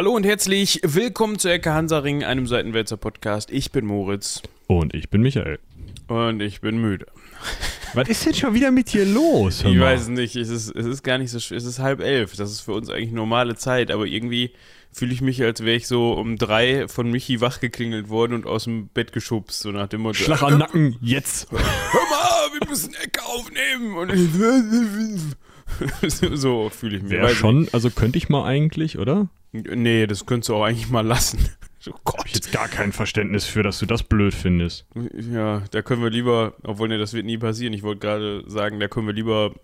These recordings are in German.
Hallo und herzlich willkommen zu Ecke Hansaring, einem Seitenwälzer Podcast. Ich bin Moritz Und ich bin Michael. und ich bin müde. Was ist denn schon wieder mit dir los? Ich weiß nicht, es ist, es ist gar nicht so, sch- es ist halb elf. Das ist für uns eigentlich normale Zeit, aber irgendwie fühle ich mich, als wäre ich so um drei von Michi wachgeklingelt worden und aus dem Bett geschubst, so nach dem Motto. Schlag den Nacken, jetzt. Hör mal, wir müssen Ecke aufnehmen. Und ich, so fühle ich mich. Weiß schon, also könnte ich mal eigentlich, oder? nicht. Nee, das könntest du auch eigentlich mal lassen. Oh Gott. Hab ich jetzt gar kein Verständnis für, dass du das blöd findest. Ja, da können wir lieber, obwohl ne, das wird nie passieren. Ich wollte gerade sagen, da können wir lieber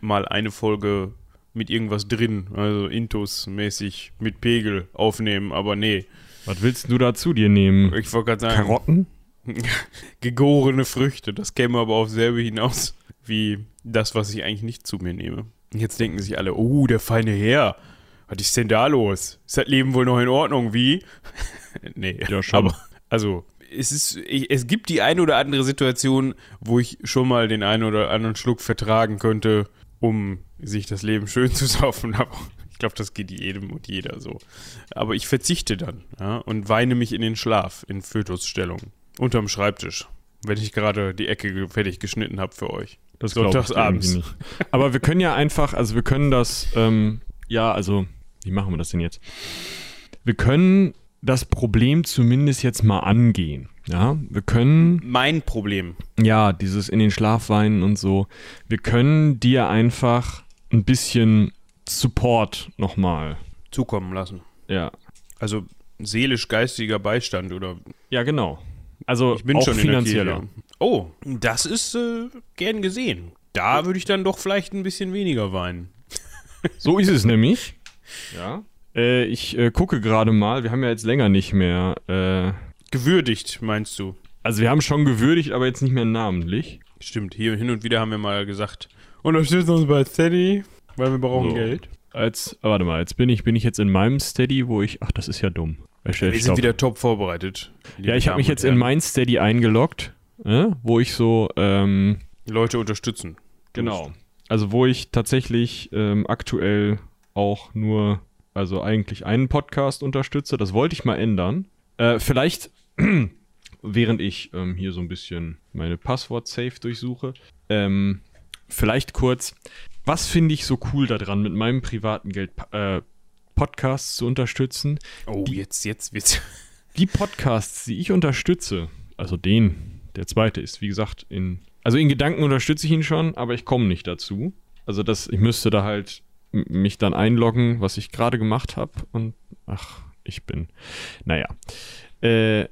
mal eine Folge mit irgendwas drin, also Intus-mäßig mit Pegel aufnehmen, aber nee. Was willst du da zu dir nehmen? Ich wollte gerade sagen, Karotten? gegorene Früchte, das käme aber auf selbe hinaus wie das, was ich eigentlich nicht zu mir nehme. Jetzt denken sich alle, oh, der feine Herr, was ist denn da los? Ist das Leben wohl noch in Ordnung, wie? nee, Ja, schon. aber also es ist, ich, es gibt die eine oder andere Situation, wo ich schon mal den einen oder anderen Schluck vertragen könnte, um sich das Leben schön zu saufen, aber ich glaube, das geht jedem und jeder so. Aber ich verzichte dann ja, und weine mich in den Schlaf in Fötusstellung unterm Schreibtisch, wenn ich gerade die Ecke fertig geschnitten habe für euch. Das Sonntagsabends. nicht. Aber wir können ja einfach, also wir können das, ähm, ja, also, wie machen wir das denn jetzt? Wir können das Problem zumindest jetzt mal angehen. Ja, wir können Mein Problem. ja, dieses in den Schlaf weinen und so. Wir können dir einfach ein bisschen Support nochmal. Zukommen lassen. Ja. Also seelisch-geistiger Beistand oder Ja, genau. Also ich bin auch schon finanzieller. Oh, das ist äh, gern gesehen. Da würde ich dann doch vielleicht ein bisschen weniger weinen. So ist es nämlich. Ja. Äh, ich äh, gucke gerade mal, wir haben ja jetzt länger nicht mehr. Äh, Gewürdigt, meinst du? also wir haben schon gewürdigt, aber jetzt nicht mehr namentlich. Stimmt, hier hin und wieder haben wir mal gesagt, unterstützt uns bei Steady, weil wir brauchen So. Geld. Als, ah, warte mal, jetzt bin ich, bin ich jetzt in meinem Steady, wo ich. Ach, das ist ja dumm. Wir sind wieder top vorbereitet. Ja, ich habe mich jetzt in mein Steady eingeloggt, äh, wo ich so, ähm, Leute unterstützen. Genau. Also wo ich tatsächlich ähm, aktuell auch nur, also eigentlich einen Podcast unterstütze. Das wollte ich mal ändern. Äh, vielleicht, während ich ähm, hier so ein bisschen meine Passwort-Safe durchsuche, ähm, vielleicht kurz, was finde ich so cool daran, mit meinem privaten Geld äh, Podcasts zu unterstützen? Oh, jetzt, jetzt wird's. Die Podcasts, die ich unterstütze, also den, der zweite ist, wie gesagt, in. Also in Gedanken unterstütze ich ihn schon, aber ich komme nicht dazu. Also das, ich müsste da halt mich dann einloggen, was ich gerade gemacht habe. Und ach, ich bin. Naja. Äh,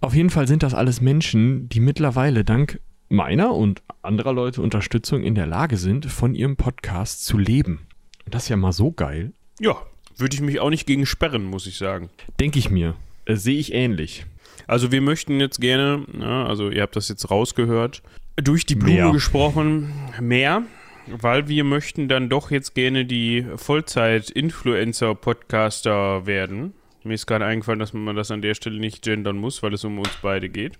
auf jeden Fall sind das alles Menschen, die mittlerweile dank meiner und anderer Leute Unterstützung in der Lage sind, von ihrem Podcast zu leben. Und das ist ja mal so geil. Ja, würde ich mich auch nicht gegen sperren, muss ich sagen. Denke ich mir. Äh, Sehe ich ähnlich. Also wir möchten jetzt gerne, ja, also ihr habt das jetzt rausgehört, durch die Blume Mehr. gesprochen, mehr, weil wir möchten dann doch jetzt gerne die Vollzeit-Influencer-Podcaster werden. Mir ist gerade eingefallen, dass man das an der Stelle nicht gendern muss, weil es um uns beide geht.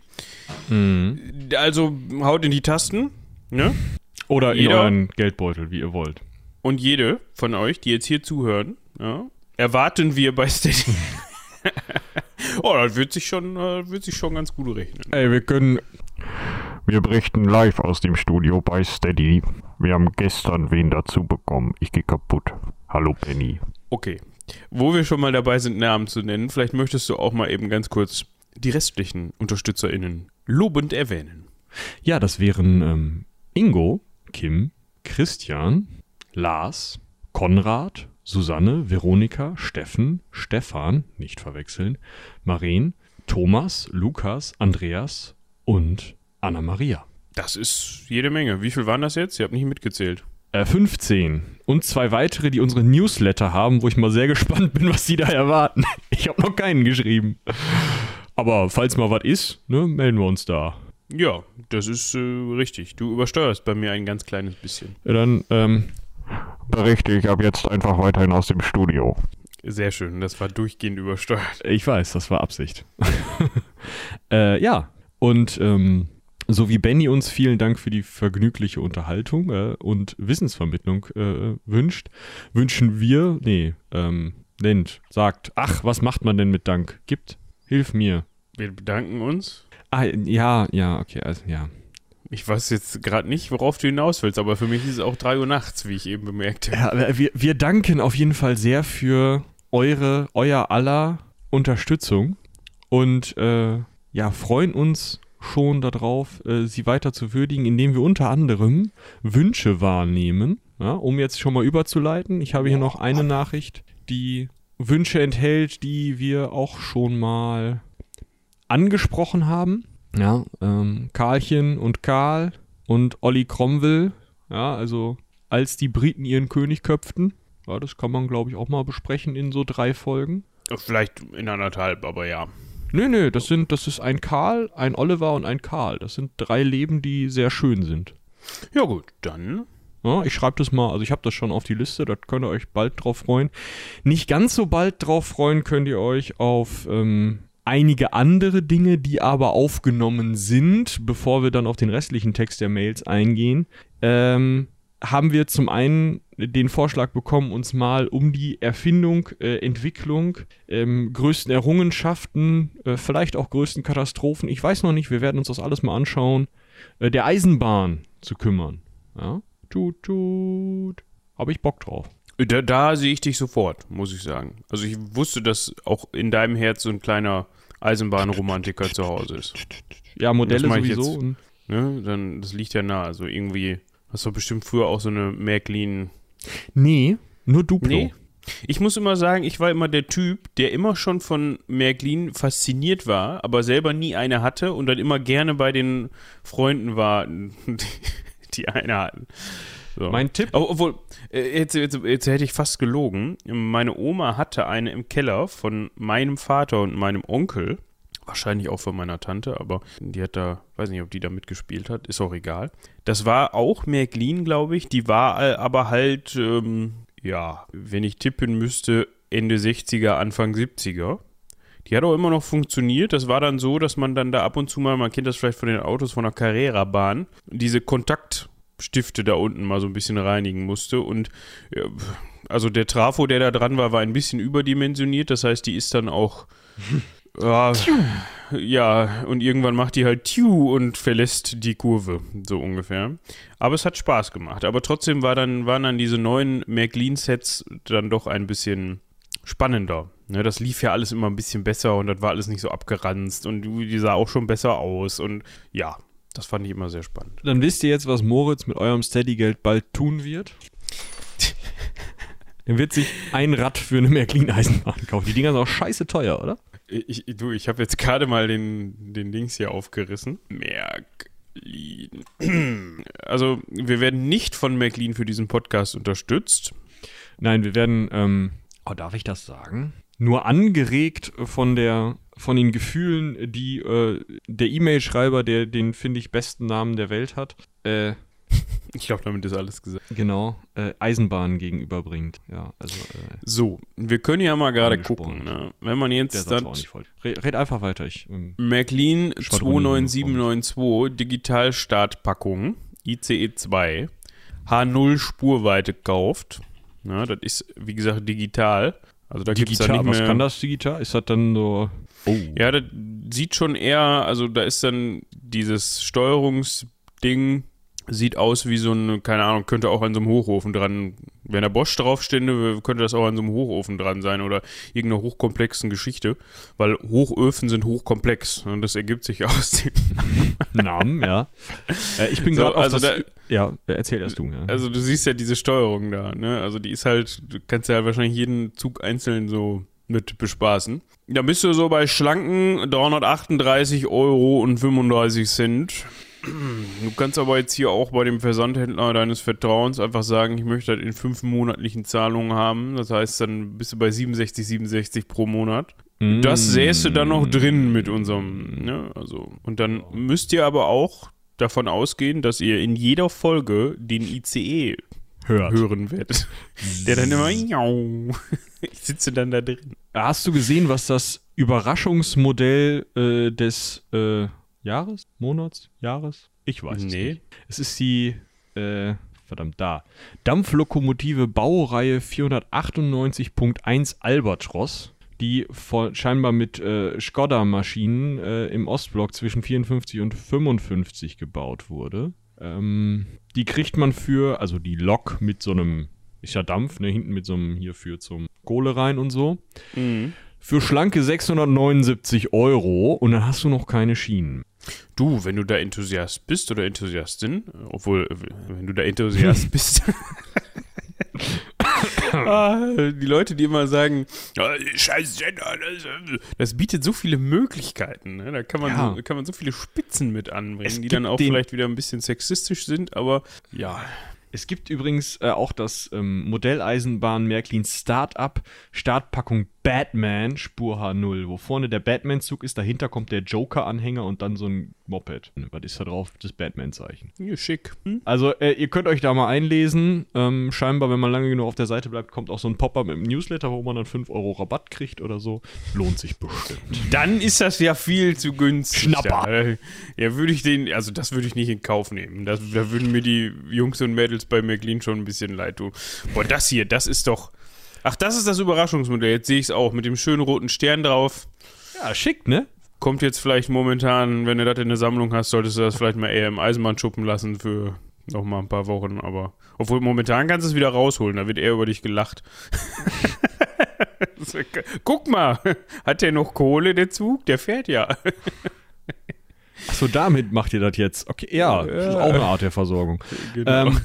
Also haut in die Tasten, ne? Oder in Jeder- euren Geldbeutel, wie ihr wollt. Und jede von euch, die jetzt hier zuhören, ja, erwarten wir bei Steady. oh, das wird sich schon, äh, wird sich schon ganz gut rechnen. Ey, wir können. Wir berichten live aus dem Studio bei Steady. Wir haben gestern wen dazu bekommen. Ich gehe kaputt. Hallo Penny. Okay. Wo wir schon mal dabei sind, Namen zu nennen, vielleicht möchtest du auch mal eben ganz kurz die restlichen UnterstützerInnen lobend erwähnen. Ja, das wären ähm, Ingo, Kim, Christian, Lars, Konrad, Susanne, Veronika, Steffen, Stefan, nicht verwechseln, Maren, Thomas, Lukas, Andreas und Anna-Maria. Das ist jede Menge. Wie viel waren das jetzt? Ihr habt nicht mitgezählt. Äh, 15. Und zwei weitere, die unsere Newsletter haben, wo ich mal sehr gespannt bin, was sie da erwarten. Ich habe noch keinen geschrieben. Aber falls mal was ist, ne, melden wir uns da. Ja, das ist äh, richtig. Du übersteuerst bei mir ein ganz kleines bisschen. Ja, dann, ähm, Berichte ich ab jetzt einfach weiterhin aus dem Studio. Sehr schön. Das war durchgehend übersteuert. ich weiß, das war Absicht. äh, ja, und ähm, so wie Benny uns vielen Dank für die vergnügliche Unterhaltung äh, und Wissensvermittlung äh, wünscht, wünschen wir, nee, ähm, nennt, sagt, ach, was macht man denn mit Dank? Gibt, hilf mir. Wir bedanken uns. Ah, ja, ja, okay, also ja. Ich weiß jetzt gerade nicht, worauf du hinaus willst, aber für mich ist es auch 3 Uhr nachts, wie ich eben bemerkte. Ja, wir, wir danken auf jeden Fall sehr für eure, euer aller Unterstützung und äh, ja, freuen uns schon darauf, äh, sie weiter zu würdigen, indem wir unter anderem Wünsche wahrnehmen. Ja, um jetzt schon mal überzuleiten, ich habe hier noch eine Nachricht, die Wünsche enthält, die wir auch schon mal angesprochen haben. Ja, ähm, Karlchen und Karl und Olli Cromwell, ja, also als die Briten ihren König köpften. Ja, das kann man, glaube ich, auch mal besprechen in so drei Folgen. Vielleicht in anderthalb, aber ja. Nö, nö, das sind, das ist ein Karl, ein Oliver und ein Karl. Das sind drei Leben, die sehr schön sind. Ja gut, dann. Ja, ich schreibe das mal, also ich habe das schon auf die Liste, da könnt ihr euch bald drauf freuen. Nicht ganz so bald drauf freuen könnt ihr euch auf ähm, einige andere Dinge, die aber aufgenommen sind, bevor wir dann auf den restlichen Text der Mails eingehen. Ähm, haben wir zum einen den Vorschlag bekommen, uns mal um die Erfindung, äh, Entwicklung, ähm, größten Errungenschaften, äh, vielleicht auch größten Katastrophen, ich weiß noch nicht, wir werden uns das alles mal anschauen, äh, der Eisenbahn zu kümmern. Ja? Tut, tut. Habe ich Bock drauf. Da, da sehe ich dich sofort, muss ich sagen. Also ich wusste, dass auch in deinem Herz so ein kleiner Eisenbahnromantiker zu Hause ist. Ja, Modelle sowieso. jetzt. Ne? Dann, das liegt ja nah. Also irgendwie hast du bestimmt früher auch so eine Märklin. Nee, nur Duplo. Nee. Ich muss immer sagen, ich war immer der Typ, der immer schon von Märklin fasziniert war, aber selber nie eine hatte und dann immer gerne bei den Freunden war, die, die eine hatten. So. Mein Tipp, Oh, obwohl, jetzt, jetzt, jetzt hätte ich fast gelogen. Meine Oma hatte eine im Keller von meinem Vater und meinem Onkel. Wahrscheinlich auch von meiner Tante, aber die hat da, weiß nicht, ob die da mitgespielt hat, ist auch egal. Das war auch Märklin, glaube ich. Die war äh, aber halt, ähm, ja, wenn ich tippen müsste, Ende 60er, Anfang 70er. Die hat auch immer noch funktioniert. Das war dann so, dass man dann da ab und zu mal, man kennt das vielleicht von den Autos von der Carrera-Bahn, diese Kontaktstifte da unten mal so ein bisschen reinigen musste. Und ja, also der Trafo, der da dran war, war ein bisschen überdimensioniert. Das heißt, die ist dann auch. Ja, ja, und irgendwann macht die halt Tiu und verlässt die Kurve, so ungefähr. Aber es hat Spaß gemacht. Aber trotzdem war dann, waren dann diese neuen Märklin-Sets dann doch ein bisschen spannender. Ne, das lief ja alles immer ein bisschen besser und das war alles nicht so abgeranzt und die sah auch schon besser aus und ja, das fand ich immer sehr spannend. dann wisst ihr jetzt, was Moritz mit eurem Steady-Geld bald tun wird. er wird sich ein Rad für eine Märklin-Eisenbahn kaufen. Die Dinger sind auch scheiße teuer, oder? Ich, ich- du, ich habe jetzt gerade mal den, den Dings hier aufgerissen. Märklin. Also, wir werden nicht von Märklin für diesen Podcast unterstützt. Nein, wir werden, ähm, oh, darf ich das sagen? Nur angeregt von der, von den Gefühlen, die äh, der E-Mail-Schreiber, der den, finde ich, besten Namen der Welt hat, äh, Ich glaube, damit ist alles gesagt. genau, äh, Eisenbahnen gegenüberbringt. Ja, also, äh, So, wir können ja mal gerade gucken. Ne? Wenn man der jetzt nicht voll. Red, red einfach weiter, ich, ähm, Schwadron- 29792 Digitalstartpackung ICE 2 H0 Spurweite kauft. Na, das ist, wie gesagt, digital. Also da gibt es dann nicht was mehr. kann das digital? Ist das dann so, oh, Ja, das sieht schon eher, also da ist dann dieses Steuerungsding, sieht aus wie so ein, keine Ahnung, könnte auch an so einem Hochofen dran, wenn da Bosch draufstände, könnte das auch an so einem Hochofen dran sein oder irgendeiner hochkomplexen Geschichte, weil Hochöfen sind hochkomplex und das ergibt sich aus dem, Namen, ja. Äh, ich bin So, gerade also das, da- ja, erzähl erst du, ja. also du siehst ja diese Steuerung da, ne, also die ist halt, du kannst ja wahrscheinlich jeden Zug einzeln so mit bespaßen. Da bist du so bei schlanken 338 Euro und 35 Cent. Du kannst aber jetzt hier auch bei dem Versandhändler deines Vertrauens einfach sagen, ich möchte das in fünf monatlichen Zahlungen haben. Das heißt, dann bist du bei 67, 67 pro Monat. Das Mm. sähst du dann noch drin mit unserem, ne? Also, und dann müsst ihr aber auch davon ausgehen, dass ihr in jeder Folge den ICE hört. hören werdet. Der dann immer, ich sitze dann da drin. Hast du gesehen, was das Überraschungsmodell äh, des äh, Jahres, Monats, Jahres? Ich weiß es Nee. nicht. Es ist die äh, verdammt, da. Dampflokomotive Baureihe 498.1 Albatros, die von, scheinbar mit äh, Skoda-Maschinen äh, im Ostblock zwischen 54 und 55 gebaut wurde. Ähm, die kriegt man für, also die Lok mit so einem, ist ja Dampf, ne, hinten mit so einem hierfür zum Kohle rein und so. Für schlanke 679 Euro und dann hast du noch keine Schienen. Du, wenn du da Enthusiast bist oder Enthusiastin, äh, obwohl, äh, wenn du da Enthusiast bist. ah, die Leute, die immer sagen, "Ah, scheiß Gender, das, äh, das bietet so viele Möglichkeiten. Ne? Da kann man, Ja. so, kann man so viele Spitzen mit anbringen, die dann auch vielleicht wieder ein bisschen sexistisch sind, aber ja. Es gibt übrigens äh, auch das ähm, Modelleisenbahn Märklin Startup Startpackung Batman Spur H0, wo vorne der Batman-Zug ist, dahinter kommt der Joker-Anhänger und dann so ein Moped. Was ist da drauf? Das Batman-Zeichen. Ja, schick. Hm? Also, äh, ihr könnt euch da mal einlesen. Ähm, scheinbar, wenn man lange genug auf der Seite bleibt, kommt auch so ein Pop-up mit einem Newsletter, wo man dann 5 Euro Rabatt kriegt oder so. Lohnt sich bestimmt. Dann ist das ja viel zu günstig. Schnapper. Da. Ja, würde ich den, also das würde ich nicht in Kauf nehmen. Das, da würden mir die Jungs und Mädels bei McLean schon ein bisschen leid tun. Boah, das hier, das ist doch. Ach, das ist das Überraschungsmodell. Jetzt sehe ich es auch mit dem schönen roten Stern drauf. Ja, schick, ne? Kommt jetzt vielleicht momentan, wenn du das in der Sammlung hast, solltest du das vielleicht mal eher im Eisenbahn schuppen lassen für noch mal ein paar Wochen. Aber obwohl momentan kannst du es wieder rausholen, da wird eher über dich gelacht. Guck mal, hat der noch Kohle, der Zug? Der fährt ja. Achso, damit macht ihr das jetzt. Okay, ja, das ist auch eine Art der Versorgung. Genau. Ähm,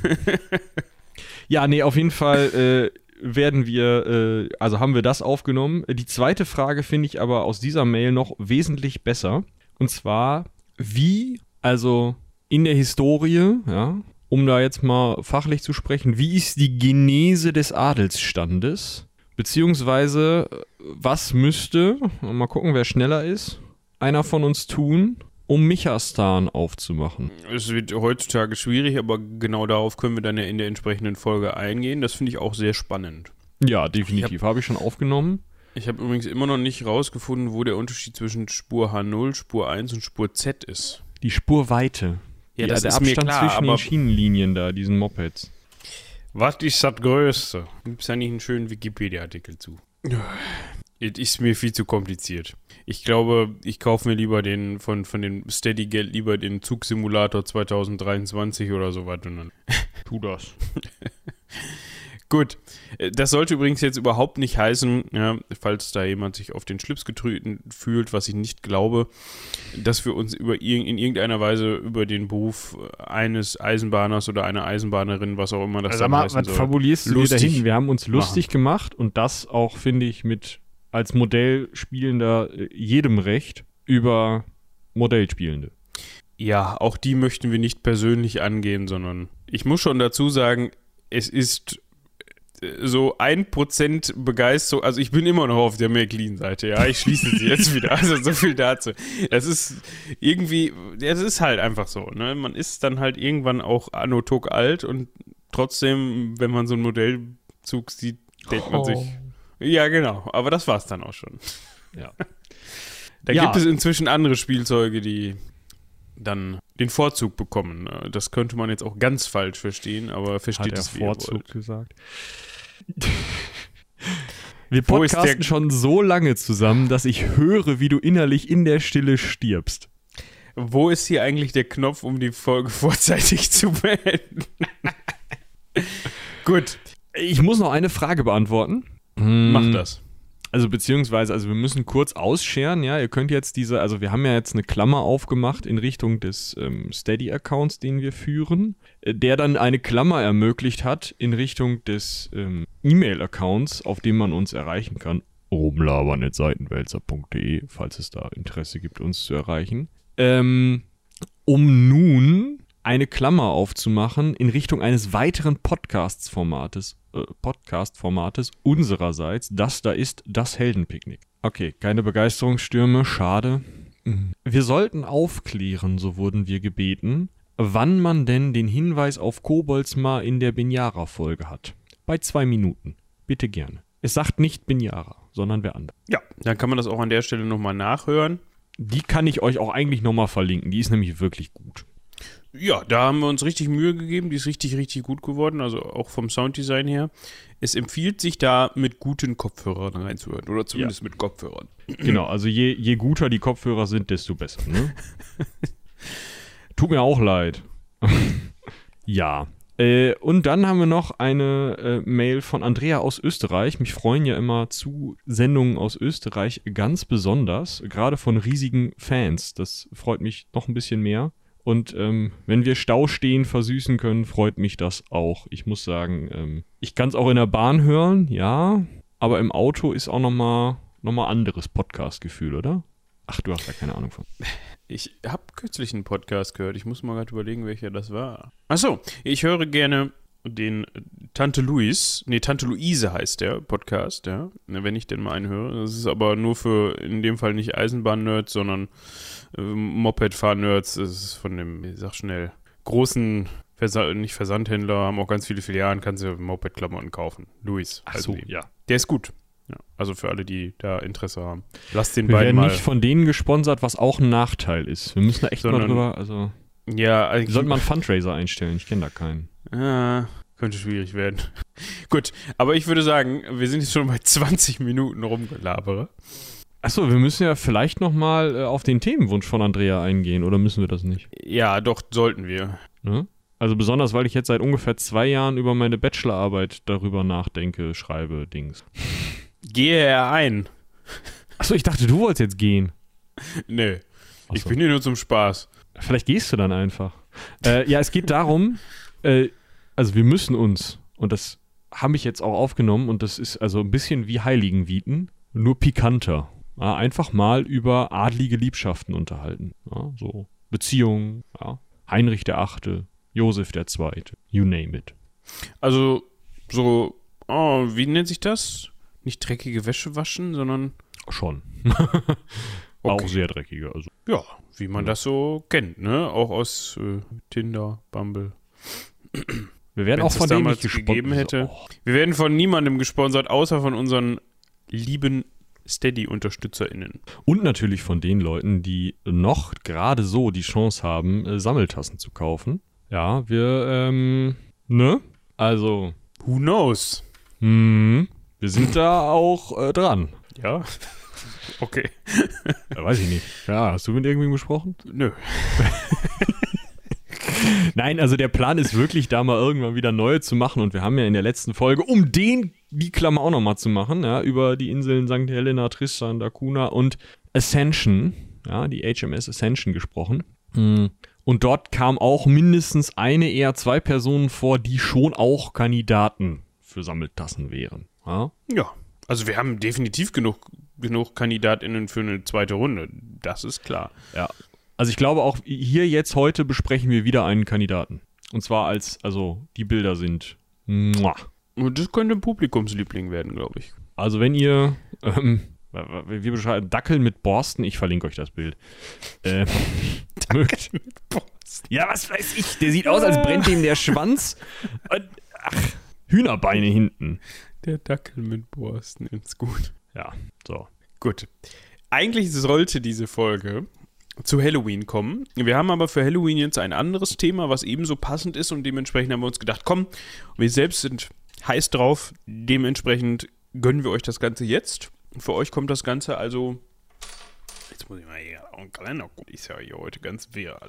ja, nee, auf jeden Fall äh, werden wir, äh, also haben wir das aufgenommen. Die zweite Frage finde ich aber aus dieser Mail noch wesentlich besser. Und zwar, wie, also in der Historie, ja, um da jetzt mal fachlich zu sprechen, wie ist die Genese des Adelsstandes? Beziehungsweise, äh, was müsste, mal gucken, wer schneller ist, einer von uns tun, um Michastan aufzumachen? Es wird heutzutage schwierig, aber genau darauf können wir dann ja in der entsprechenden Folge eingehen. Das finde ich auch sehr spannend. Ja, definitiv. Habe ich schon aufgenommen. Ich habe übrigens immer noch nicht rausgefunden, wo der Unterschied zwischen Spur H0, Spur 1 und Spur Z ist. Die Spurweite. Ja, Die- das der ist mir Abstand klar, zwischen aber- den Schienenlinien da, diesen Mopeds. Was ist das Größte? Gibt es da nicht einen schönen Wikipedia-Artikel zu? Es ist mir viel zu kompliziert. Ich glaube, ich kaufe mir lieber den von, von dem Steady-Geld lieber den Zugsimulator 2023 oder sowas. Und dann Tu das. Gut, Äh, das sollte übrigens jetzt überhaupt nicht heißen, ja, falls da jemand sich auf den Schlips getreten fühlt, was ich nicht glaube, dass wir uns über irg in irgendeiner Weise über den Beruf eines Eisenbahners oder einer Eisenbahnerin, was auch immer das Also dann mal, heißen was soll. fabulierst du dahin? Wir haben uns lustig gemacht und das auch, finde ich, mit als Modellspielender äh, jedem Recht über Modellspielende. Ja, auch die möchten wir nicht persönlich angehen, sondern ich muss schon dazu sagen, es ist äh, so ein Prozent Begeisterung, also ich bin immer noch auf der McLean-Seite, ja, ich schließe sie jetzt wieder, also so viel dazu. Es ist irgendwie, es ist halt einfach so, ne, man ist dann halt irgendwann auch anno Tuck alt und trotzdem, wenn man so einen Modellzug sieht, denkt man sich, ja genau, aber das war's dann auch schon. Ja. Da Ja. gibt es inzwischen andere Spielzeuge, die dann den Vorzug bekommen. Das könnte man jetzt auch ganz falsch verstehen, aber versteht Hat er es ihr Vorzug gesagt. Wir podcasten schon so lange zusammen, dass ich höre, wie du innerlich in der Stille stirbst. Wo ist hier eigentlich der Knopf, um die Folge vorzeitig zu beenden? Gut, Ich muss noch eine Frage beantworten. Mach das. Also beziehungsweise, also wir müssen kurz ausscheren, ja, ihr könnt jetzt diese, also wir haben ja jetzt eine Klammer aufgemacht in Richtung des ähm, Steady-Accounts, den wir führen, äh, der dann eine Klammer ermöglicht hat in Richtung des ähm, E-Mail-Accounts, auf dem man uns erreichen kann. rumlabern.seitenwälzer.de, falls es da Interesse gibt, uns zu erreichen. Ähm, um nun eine Klammer aufzumachen in Richtung eines weiteren Podcasts-Formates, Podcast-Formates unsererseits. Das da ist das Heldenpicknick. Okay, keine Begeisterungsstürme, schade. Mhm. Wir sollten aufklären, so wurden wir gebeten, wann man denn den Hinweis auf Kobolds mal in der Binyara-Folge hat. Bei zwei Minuten. Bitte gerne. Es sagt nicht Binyara, sondern wer andere. Ja, dann kann man das auch an der Stelle nochmal nachhören. Die kann ich euch auch eigentlich nochmal verlinken. Die ist nämlich wirklich gut. Ja, da haben wir uns richtig Mühe gegeben. Die ist richtig, richtig gut geworden. Also auch vom Sounddesign her. Es empfiehlt sich da mit guten Kopfhörern reinzuhören. Oder zumindest mit Kopfhörern. Genau, also je, je guter die Kopfhörer sind, desto besser. Ne? Tut mir auch leid. ja. Äh, und dann haben wir noch eine äh, Mail von Andrea aus Österreich. Mich freuen ja immer zu Sendungen aus Österreich ganz besonders, gerade von riesigen Fans. Das freut mich noch ein bisschen mehr. Und ähm, wenn wir Stau stehen versüßen können, freut mich das auch. Ich muss sagen, ähm, ich kann es auch in der Bahn hören, ja, aber im Auto ist auch nochmal noch mal anderes Podcast-Gefühl, oder? Ach, du hast da keine Ahnung von. Ich habe kürzlich einen Podcast gehört. Ich muss mal gerade überlegen, welcher das war. Achso, ich höre gerne den Tante Luis, nee, Tante Luise heißt der Podcast, ja, wenn ich den mal einen höre. Das ist aber nur für, in dem Fall nicht Eisenbahn-Nerds, sondern äh, Moped-Fahr-Nerds. Das ist von dem, ich sag schnell, großen, Versa nicht Versandhändler, haben auch ganz viele Filialen, kannst du Moped-Klamotten kaufen. Luis. Ach also so, ja. Der ist gut. Ja, also für alle, die da Interesse haben. Lass den Wir beiden werden mal. nicht von denen gesponsert, was auch ein Nachteil ist. Wir müssen da echt mal Sondern- drüber, also. ja, sollten mal einen Fundraiser einstellen, ich kenne da keinen. Ah, könnte schwierig werden. Gut, aber ich würde sagen, wir sind jetzt schon bei 20 Minuten rumgelabere. Achso, wir müssen ja vielleicht nochmal äh, auf den Themenwunsch von Andrea eingehen, oder müssen wir das nicht? Ja, doch, sollten wir. Ne? Also besonders, weil ich jetzt seit ungefähr zwei Jahren über meine Bachelorarbeit darüber nachdenke, schreibe, Dings. Gehe er ein. Achso, ich dachte, du wolltest jetzt gehen. Nö, ich Achso. bin hier nur zum Spaß. Vielleicht gehst du dann einfach. Äh, ja, es geht darum, äh, also wir müssen uns, und das habe ich jetzt auch aufgenommen, und das ist also ein bisschen wie Heiligenvieten, nur pikanter. Ja, einfach mal über adlige Liebschaften unterhalten. Ja, so Beziehungen, ja. Heinrich der Achte, Josef der Zweite, you name it. Also, so, oh, wie nennt sich das? Nicht dreckige Wäsche waschen, sondern, Schon. Okay. Auch sehr dreckige. Also. ja, wie man das so kennt, ne? Auch aus äh, Tinder, Bumble. Wir werden Wenn's auch von denen nicht gegeben hätte. Oh. Wir werden von niemandem gesponsert, außer von unseren lieben Steady-UnterstützerInnen. Und natürlich von den Leuten, die noch gerade so die Chance haben, äh, Sammeltassen zu kaufen. Ja, wir, ähm, ne? Also, Who knows? hm, wir sind da auch äh, dran. Ja. Okay. Äh, weiß ich nicht. Ja, hast du mit irgendwem gesprochen? Nö. Nein, also der Plan ist wirklich, da mal irgendwann wieder neue zu machen. Und wir haben ja in der letzten Folge, um den die Klammer auch nochmal zu machen, ja, über die Inseln St. Helena, Tristan da Cunha und Ascension, ja, die HMS Ascension gesprochen. Mm. Und dort kam auch mindestens eine, eher zwei Personen vor, die schon auch Kandidaten für Sammeltassen wären. Ja? Ja. Also wir haben definitiv genug, genug KandidatInnen für eine zweite Runde. Das ist klar. Ja. Also ich glaube auch hier jetzt heute besprechen wir wieder einen Kandidaten. Und zwar als, also die Bilder sind. Muah. Und das könnte ein Publikumsliebling werden, glaube ich. Also wenn ihr, ähm, wir beschreiben Dackel mit Borsten, ich verlinke euch das Bild. Äh, mögt. Ja, was weiß ich, der sieht aus, als brennt ihm der Schwanz. Und, ach, Hühnerbeine hinten. Der Dackel mit Borsten ist gut. Ja, so. Gut. Eigentlich sollte diese Folge zu Halloween kommen. Wir haben aber für Halloween jetzt ein anderes Thema, was ebenso passend ist und dementsprechend haben wir uns gedacht, komm, wir selbst sind heiß drauf, dementsprechend gönnen wir euch das Ganze jetzt. Für euch kommt das Ganze also. Jetzt muss ich mal hier auf den Kalender gucken. Ist ja hier heute ganz wirr.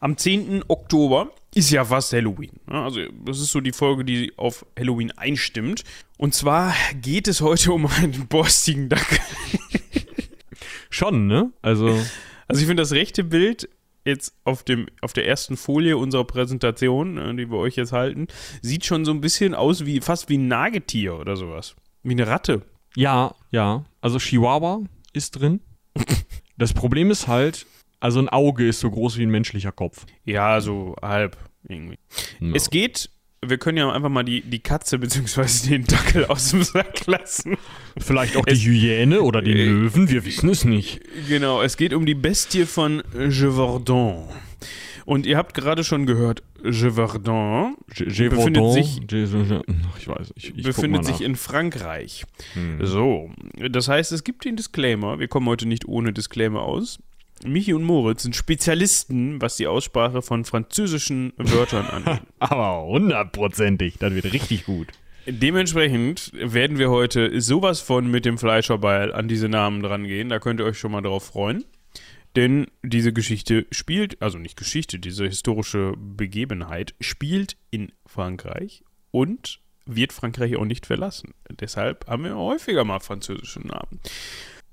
Am 10. Oktober ist ja fast Halloween. Ja, Also, das ist so die Folge, die auf Halloween einstimmt. Und zwar geht es heute um einen borstigen Dackel. Schon, ne? Also, Also ich finde das rechte Bild jetzt auf, dem, auf der ersten Folie unserer Präsentation, äh, die wir euch jetzt halten, sieht schon so ein bisschen aus wie fast wie ein Nagetier oder sowas. Wie eine Ratte. ja, ja. Also Chihuahua ist drin. Das Problem ist halt, also ein Auge ist so groß wie ein menschlicher Kopf. Ja, so halb irgendwie. Ja. Es geht, wir können ja einfach mal die, die Katze bzw. den Dackel aus dem Sack lassen. Vielleicht auch die Es- Hyäne oder den Äh, Löwen, wir wissen es nicht. Genau, es geht um die Bestie von Gévaudan. Und ihr habt gerade schon gehört, Gévaudan Befindet sich- ich weiß, ich, ich befindet sich in Frankreich. Hm. So, das heißt, es gibt den Disclaimer. Wir kommen heute nicht ohne Disclaimer aus. Michi und Moritz sind Spezialisten, was die Aussprache von französischen Wörtern angeht. Aber hundertprozentig, das wird richtig gut. Dementsprechend werden wir heute sowas von mit dem Fleischerbeil an diese Namen drangehen. Da könnt ihr euch schon mal drauf freuen. Denn diese Geschichte spielt, also nicht Geschichte, diese historische Begebenheit spielt in Frankreich und wird Frankreich auch nicht verlassen. Deshalb haben wir häufiger mal französische Namen.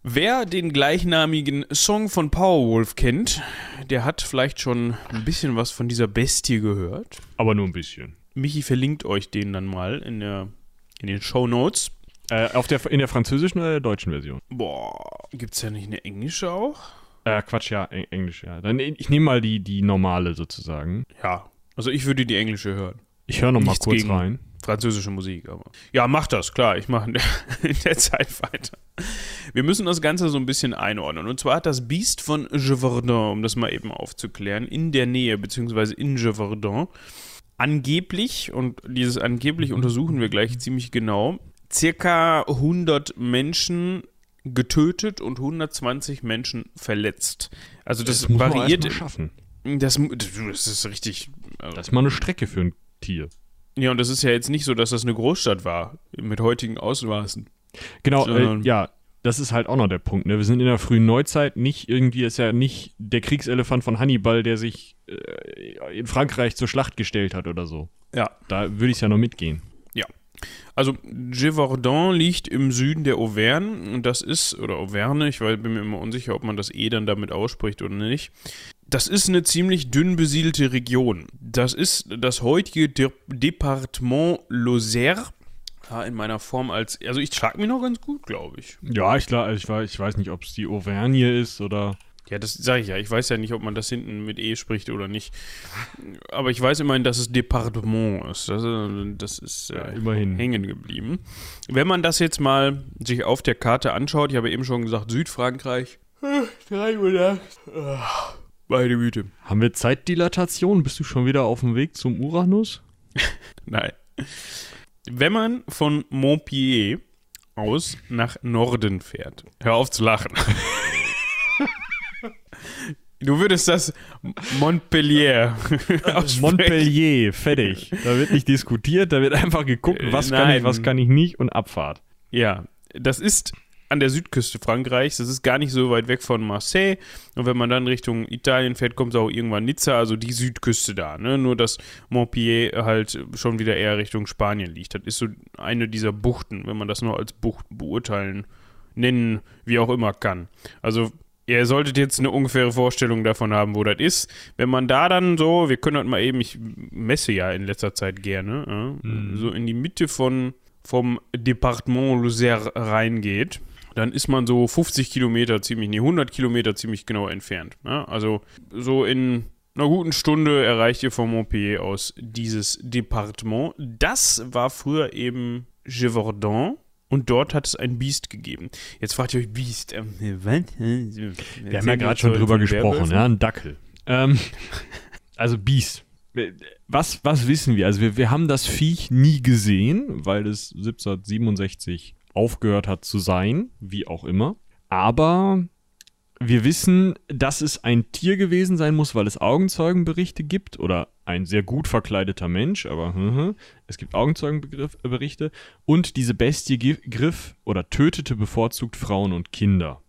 Wer den gleichnamigen Song von Powerwolf kennt, der hat vielleicht schon ein bisschen was von dieser Bestie gehört. Aber nur ein bisschen. Michi verlinkt euch den dann mal in, der, in den Show Notes. Äh, auf der, in der französischen oder der deutschen Version? Boah, gibt's ja nicht eine englische auch? Äh, Quatsch, ja, Eng- Englisch, ja. Dann, ich nehme mal die, die normale sozusagen. Ja, also ich würde die englische hören. Ich höre noch mal Nichts kurz gegen rein. Französische Musik, aber. Ja, mach das, klar. Ich mache in, der- Zeit weiter. Wir müssen das Ganze so ein bisschen einordnen. Und zwar hat das Biest von Gévaudan, um das mal eben aufzuklären, in der Nähe, beziehungsweise in Gévaudan, angeblich, und dieses angeblich untersuchen wir gleich ziemlich genau, circa 100 Menschen getötet und 120 Menschen verletzt. Also das, muss man variiert. Das, das ist richtig. also- Das ist mal eine Strecke für ein Tier. Ja, und das ist ja jetzt nicht so, dass das eine Großstadt war, mit heutigen Ausmaßen. Genau, äh, ja, das ist halt auch noch der Punkt. Ne? Wir sind in der frühen Neuzeit, nicht irgendwie, ist ja nicht der Kriegselefant von Hannibal, der sich äh, in Frankreich zur Schlacht gestellt hat oder so. Ja. Da würde ich ja noch mitgehen. Also, Gévaudan liegt im Süden der Auvergne und das ist, oder Auvergne, ich bin mir immer unsicher, ob man das E dann damit ausspricht oder nicht. Das ist eine ziemlich dünn besiedelte Region. Das ist das heutige De Departement Lozère. Ja, in meiner Form als, also ich schlag mich noch ganz gut, glaube ich. Ja, ich, klar, ich, weiß, ich weiß nicht, ob es die Auvergne ist oder. Ja, das sage ich ja. Ich weiß ja nicht, ob man das hinten mit E spricht oder nicht. Aber ich weiß immerhin, dass es Departement ist. Das, äh, das ist Ja, äh, immerhin. hängen geblieben. Wenn man das jetzt mal sich auf der Karte anschaut, ich habe eben schon gesagt, Südfrankreich. 3 Uhr nachts. Meine Güte. Haben wir Zeitdilatation? Bist du schon wieder auf dem Weg zum Uranus? Nein. Wenn man von Montpellier aus nach Norden fährt, hör auf zu lachen. Du würdest das Montpellier. Montpellier, fertig. Da wird nicht diskutiert, da wird einfach geguckt, was kann nein. ich, was kann ich nicht und Abfahrt. Ja, das ist an der Südküste Frankreichs. Das ist gar nicht so weit weg von Marseille. Und wenn man dann Richtung Italien fährt, kommt es auch irgendwann Nizza, also die Südküste da. Ne? Nur, dass Montpellier halt schon wieder eher Richtung Spanien liegt. Das ist so eine dieser Buchten, wenn man das nur als Bucht beurteilen, nennen, wie auch immer kann. Also, ihr solltet jetzt eine ungefähre Vorstellung davon haben, wo das ist. Wenn man da dann so, wir können das mal eben, ich messe ja in letzter Zeit gerne, äh, so in die Mitte von vom Departement Lozère reingeht, dann ist man so 50 Kilometer ziemlich, nee, 100 Kilometer ziemlich genau entfernt. Ja? Also so in einer guten Stunde erreicht ihr von Montpellier aus dieses Departement. Das war früher eben Gévaudan und dort hat es ein Biest gegeben. Jetzt fragt ihr euch, Biest, ähm, was? Wir haben ja gerade schon drüber gesprochen, ja, ein Dackel. Ähm, also Biest. Was, was wissen wir? Also wir, wir haben das Viech nie gesehen, weil es 1767 aufgehört hat zu sein, wie auch immer. Aber wir wissen, dass es ein Tier gewesen sein muss, weil es Augenzeugenberichte gibt oder ein sehr gut verkleideter Mensch, aber mhm, es gibt Augenzeugenberichte und diese Bestie griff oder tötete bevorzugt Frauen und Kinder.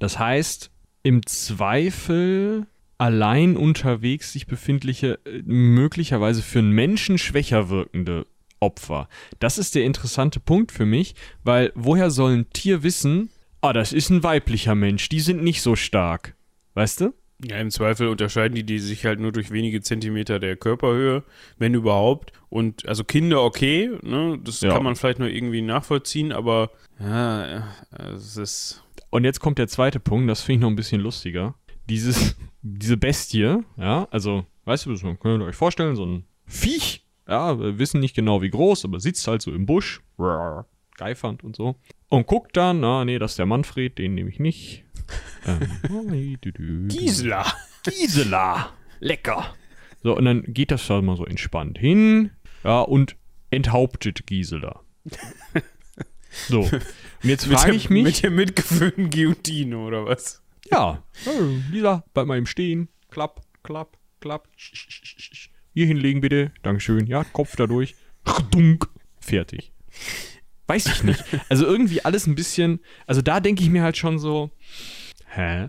Das heißt, im Zweifel allein unterwegs sich befindliche, äh, möglicherweise für einen Menschen schwächer wirkende Opfer. Das ist der interessante Punkt für mich, weil woher soll ein Tier wissen, ah, das ist ein weiblicher Mensch, die sind nicht so stark. Weißt du? Ja, im Zweifel unterscheiden die, die sich halt nur durch wenige Zentimeter der Körperhöhe, wenn überhaupt. Und also Kinder okay, ne? Das Ja. kann man vielleicht nur irgendwie nachvollziehen, aber ja, ja, es ist. Und jetzt kommt der zweite Punkt, das finde ich noch ein bisschen lustiger. Dieses, diese Bestie, ja, also, weißt du, das könnt ihr euch vorstellen, so ein Viech, ja, wir wissen nicht genau wie groß, aber sitzt halt so im Busch, geifernd und so. Und guckt dann, na, nee, das ist der Manfred, den nehme ich nicht. Ähm, Gisela! Gisela, lecker. So, und dann geht das da mal so entspannt hin, ja, und enthauptet Gisela. So, und jetzt Mit frage ich mich, Mit der mitgeführten Guillotine oder was? Ja, Lisa, bleib mal im Stehen. Klapp, klapp, klapp. Sch, sch, sch, sch. Hier hinlegen bitte. Dankeschön. Ja, Kopf dadurch. Dunk. Fertig. Weiß ich nicht. Also irgendwie alles ein bisschen. Also da denke ich mir halt schon so. Hä?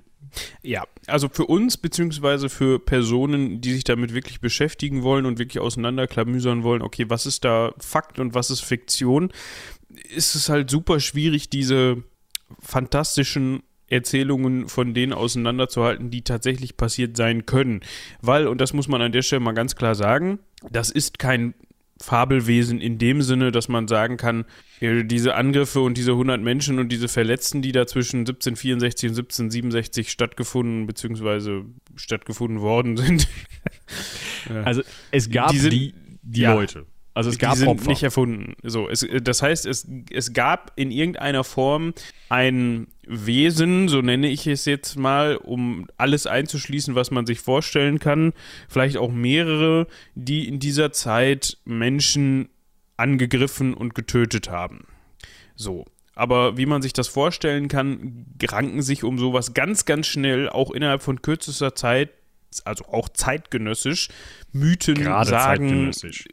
Ja, also für uns, beziehungsweise für Personen, die sich damit wirklich beschäftigen wollen und wirklich auseinanderklamüsern wollen, okay, was ist da Fakt und was ist Fiktion, ist es halt super schwierig, diese fantastischen Erzählungen von denen auseinanderzuhalten, die tatsächlich passiert sein können. Weil, und das muss man an der Stelle mal ganz klar sagen, das ist kein Fabelwesen in dem Sinne, dass man sagen kann, diese Angriffe und diese 100 Menschen und diese Verletzten, die da zwischen 1764 und 1767 stattgefunden bzw. stattgefunden worden sind. Also es gab Die die, sind- die, ja. Leute. Also es gab die sind Opfer. nicht erfunden. So, es, das heißt, es, es gab in irgendeiner Form ein Wesen, so nenne ich es jetzt mal, um alles einzuschließen, was man sich vorstellen kann, vielleicht auch mehrere, die in dieser Zeit Menschen angegriffen und getötet haben. So. Aber wie man sich das vorstellen kann, ranken sich um sowas ganz, ganz schnell, auch innerhalb von kürzester Zeit, also auch zeitgenössisch, Mythen, Gerade Sagen, zeitgenössisch.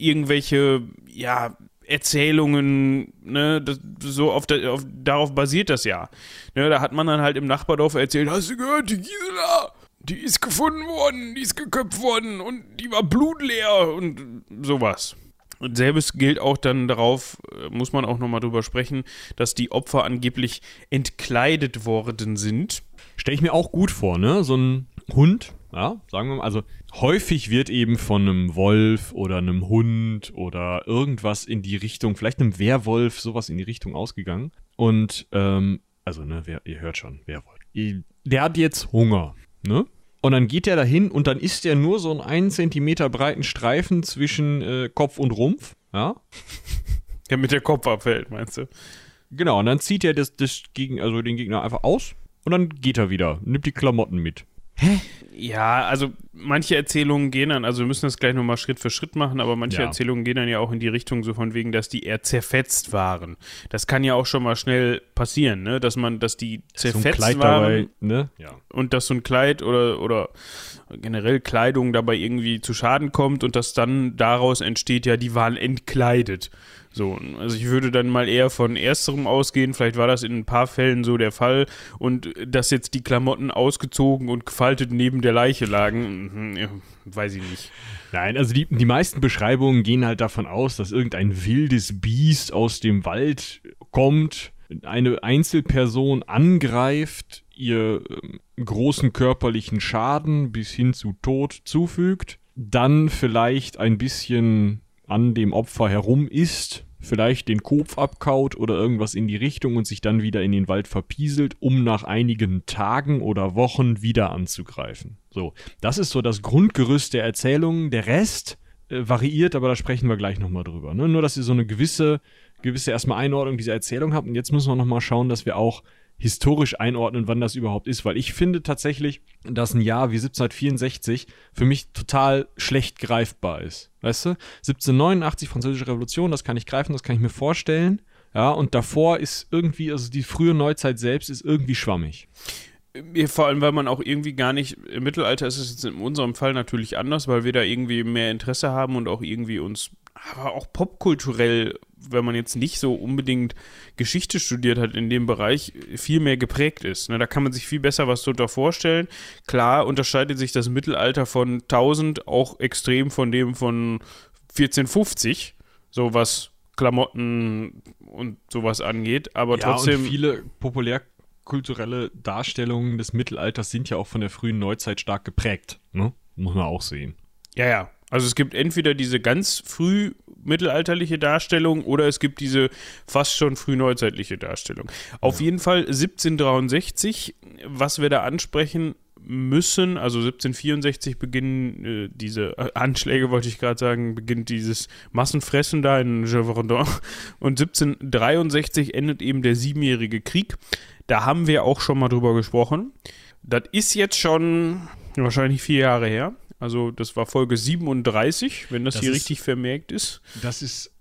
Irgendwelche, ja, Erzählungen, ne, das, so auf, der, auf darauf basiert das ja. Ne, da hat man dann halt im Nachbardorf erzählt, hast du gehört, die Gisela, die ist gefunden worden, die ist geköpft worden und die war blutleer und sowas. Und selbes gilt auch dann darauf, äh, muss man auch nochmal drüber sprechen, dass die Opfer angeblich entkleidet worden sind. Stelle ich mir auch gut vor, ne? So ein Hund, ja, sagen wir mal, also häufig wird eben von einem Wolf oder einem Hund oder irgendwas in die Richtung, vielleicht einem Werwolf, sowas in die Richtung ausgegangen. Und, ähm, also, ne, wer, ihr hört schon, Werwolf. Der hat jetzt Hunger, ne? Und dann geht er dahin und dann isst er nur so einen 1 Zentimeter breiten Streifen zwischen äh, Kopf und Rumpf, ja? Damit der Kopf abfällt, meinst du? Genau, und dann zieht er das, das gegen, also den Gegner einfach aus und dann geht er wieder, nimmt die Klamotten mit. Ja, also manche Erzählungen gehen dann, also wir müssen das gleich nochmal Schritt für Schritt machen, aber manche Ja. Erzählungen gehen dann ja auch in die Richtung so von wegen, dass die eher zerfetzt waren. Das kann ja auch schon mal schnell passieren, ne? Dass man, dass die So ein zerfetzt Kleid waren dabei, ne? Ja. und dass so ein Kleid oder, oder generell Kleidung dabei irgendwie zu Schaden kommt und dass dann daraus entsteht, ja, die waren entkleidet. So, also ich würde dann mal eher von ersterem ausgehen, vielleicht war das in ein paar Fällen so der Fall und dass jetzt die Klamotten ausgezogen und gefaltet neben der Leiche lagen, mhm, weiß ich nicht. Nein, also die, die meisten Beschreibungen gehen halt davon aus, dass irgendein wildes Biest aus dem Wald kommt, eine Einzelperson angreift, ihr ähm, großen körperlichen Schaden bis hin zu Tod zufügt, dann vielleicht ein bisschen an dem Opfer herum isst, vielleicht den Kopf abkaut oder irgendwas in die Richtung und sich dann wieder in den Wald verpieselt, um nach einigen Tagen oder Wochen wieder anzugreifen. So, das ist so das Grundgerüst der Erzählung. Der Rest äh, variiert, aber da sprechen wir gleich nochmal drüber. Ne? Nur, dass ihr so eine gewisse, gewisse erstmal Einordnung dieser Erzählung habt. Und jetzt müssen wir nochmal schauen, dass wir auch historisch einordnen, wann das überhaupt ist, weil ich finde tatsächlich, dass ein Jahr wie 1764 für mich total schlecht greifbar ist. Weißt du? 1789, Französische Revolution, das kann ich greifen, das kann ich mir vorstellen. Ja, und davor ist irgendwie, also die frühe Neuzeit selbst ist irgendwie schwammig. Vor allem, weil man auch irgendwie gar nicht, im Mittelalter ist es jetzt in unserem Fall natürlich anders, weil wir da irgendwie mehr Interesse haben und auch irgendwie uns, aber auch popkulturell, wenn man jetzt nicht so unbedingt Geschichte studiert hat in dem Bereich, viel mehr geprägt ist. Ne, da kann man sich viel besser was drunter vorstellen. Klar unterscheidet sich das Mittelalter von 1000 auch extrem von dem von 1450, so was Klamotten und sowas angeht, aber ja, trotzdem. und viele populärkulturelle Darstellungen des Mittelalters sind ja auch von der frühen Neuzeit stark geprägt. Ne? Muss man auch sehen. Ja, ja. Also es gibt entweder diese ganz früh mittelalterliche Darstellung oder es gibt diese fast schon frühneuzeitliche Darstellung. Auf jeden Fall 1763, was wir da ansprechen müssen, also 1764 beginnen äh, diese äh, Anschläge, wollte ich gerade sagen, beginnt dieses Massenfressen da in Gévaudan und 1763 endet eben der siebenjährige Krieg. Da haben wir auch schon mal drüber gesprochen. Das ist jetzt schon wahrscheinlich vier Jahre her. Also das war Folge 37, wenn das, Das hier ist- richtig vermerkt ist. Das ist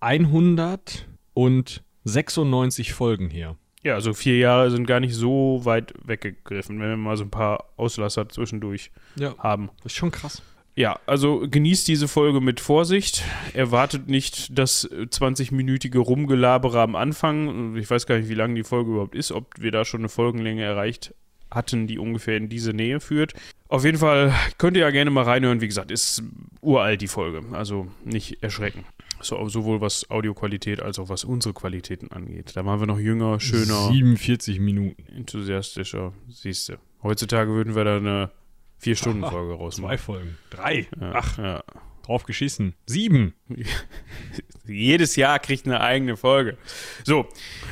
196 Folgen her. Ja, also vier Jahre sind gar nicht so weit weggegriffen, wenn wir mal so ein paar Auslasser zwischendurch Ja. haben. Das ist schon krass. Ja, also genießt diese Folge mit Vorsicht. Erwartet nicht das äh, 20-minütige Rumgelabere am Anfang. Ich weiß gar nicht, wie lang die Folge überhaupt ist, ob wir da schon eine Folgenlänge erreicht hatten, die ungefähr in diese Nähe führt. Auf jeden Fall könnt ihr ja gerne mal reinhören. Wie gesagt, ist uralt die Folge, also nicht erschrecken. So, sowohl was Audioqualität als auch was unsere Qualitäten angeht. Da waren wir noch jünger, schöner, 47 Minuten. enthusiastischer. Siehste. Heutzutage würden wir da eine Vier-Stunden-Folge rausmachen. Zwei Folgen. Drei. Ja, Ach, ja. drauf geschissen. Sieben. Jedes Jahr kriegt eine eigene Folge. So,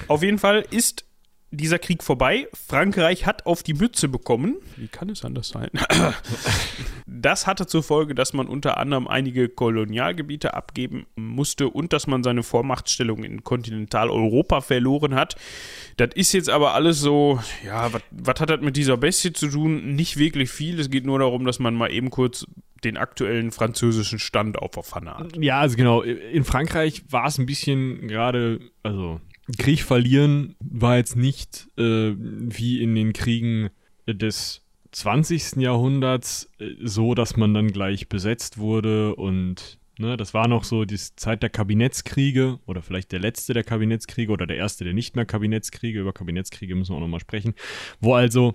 auf jeden Fall ist dieser Krieg vorbei. Frankreich hat auf die Mütze bekommen. Wie kann es anders sein? Das hatte zur Folge, dass man unter anderem einige Kolonialgebiete abgeben musste und dass man seine Vormachtstellung in Kontinentaleuropa verloren hat. Das ist jetzt aber alles so, ja, was- hat das mit dieser Bestie zu tun? Nicht wirklich viel. Es geht nur darum, dass man mal eben kurz den aktuellen französischen Stand auf der Pfanne hat. Ja, also genau. In Frankreich war es ein bisschen gerade, also Krieg verlieren war jetzt nicht äh, wie in den Kriegen des 20. Jahrhunderts äh, so, dass man dann gleich besetzt wurde und ne, das war noch so die Zeit der Kabinettskriege oder vielleicht der letzte der Kabinettskriege oder der erste der nicht mehr Kabinettskriege. Über Kabinettskriege müssen wir auch nochmal sprechen. Wo also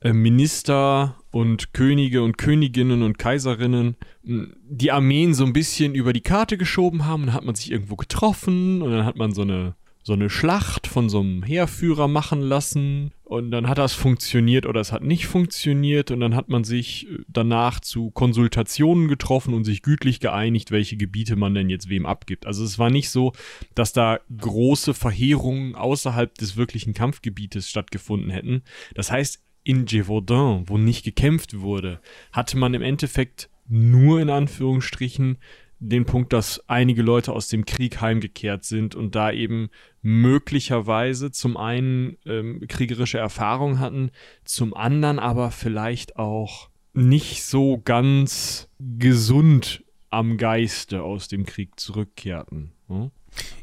äh, Minister und Könige und Königinnen und Kaiserinnen mh, die Armeen so ein bisschen über die Karte geschoben haben. Dann hat man sich irgendwo getroffen und dann hat man so eine, so eine Schlacht von so einem Heerführer machen lassen. Und dann hat das funktioniert oder es hat nicht funktioniert. Und dann hat man sich äh, danach zu Konsultationen getroffen und sich gütlich geeinigt, welche Gebiete man denn jetzt wem abgibt. Also es war nicht so, dass da große Verheerungen außerhalb des wirklichen Kampfgebietes stattgefunden hätten. Das heißt, in Gévaudan, wo nicht gekämpft wurde, hatte man im Endeffekt nur in Anführungsstrichen den Punkt, dass einige Leute aus dem Krieg heimgekehrt sind und da eben möglicherweise zum einen ähm, kriegerische Erfahrung hatten, zum anderen aber vielleicht auch nicht so ganz gesund am Geiste aus dem Krieg zurückkehrten. Hm?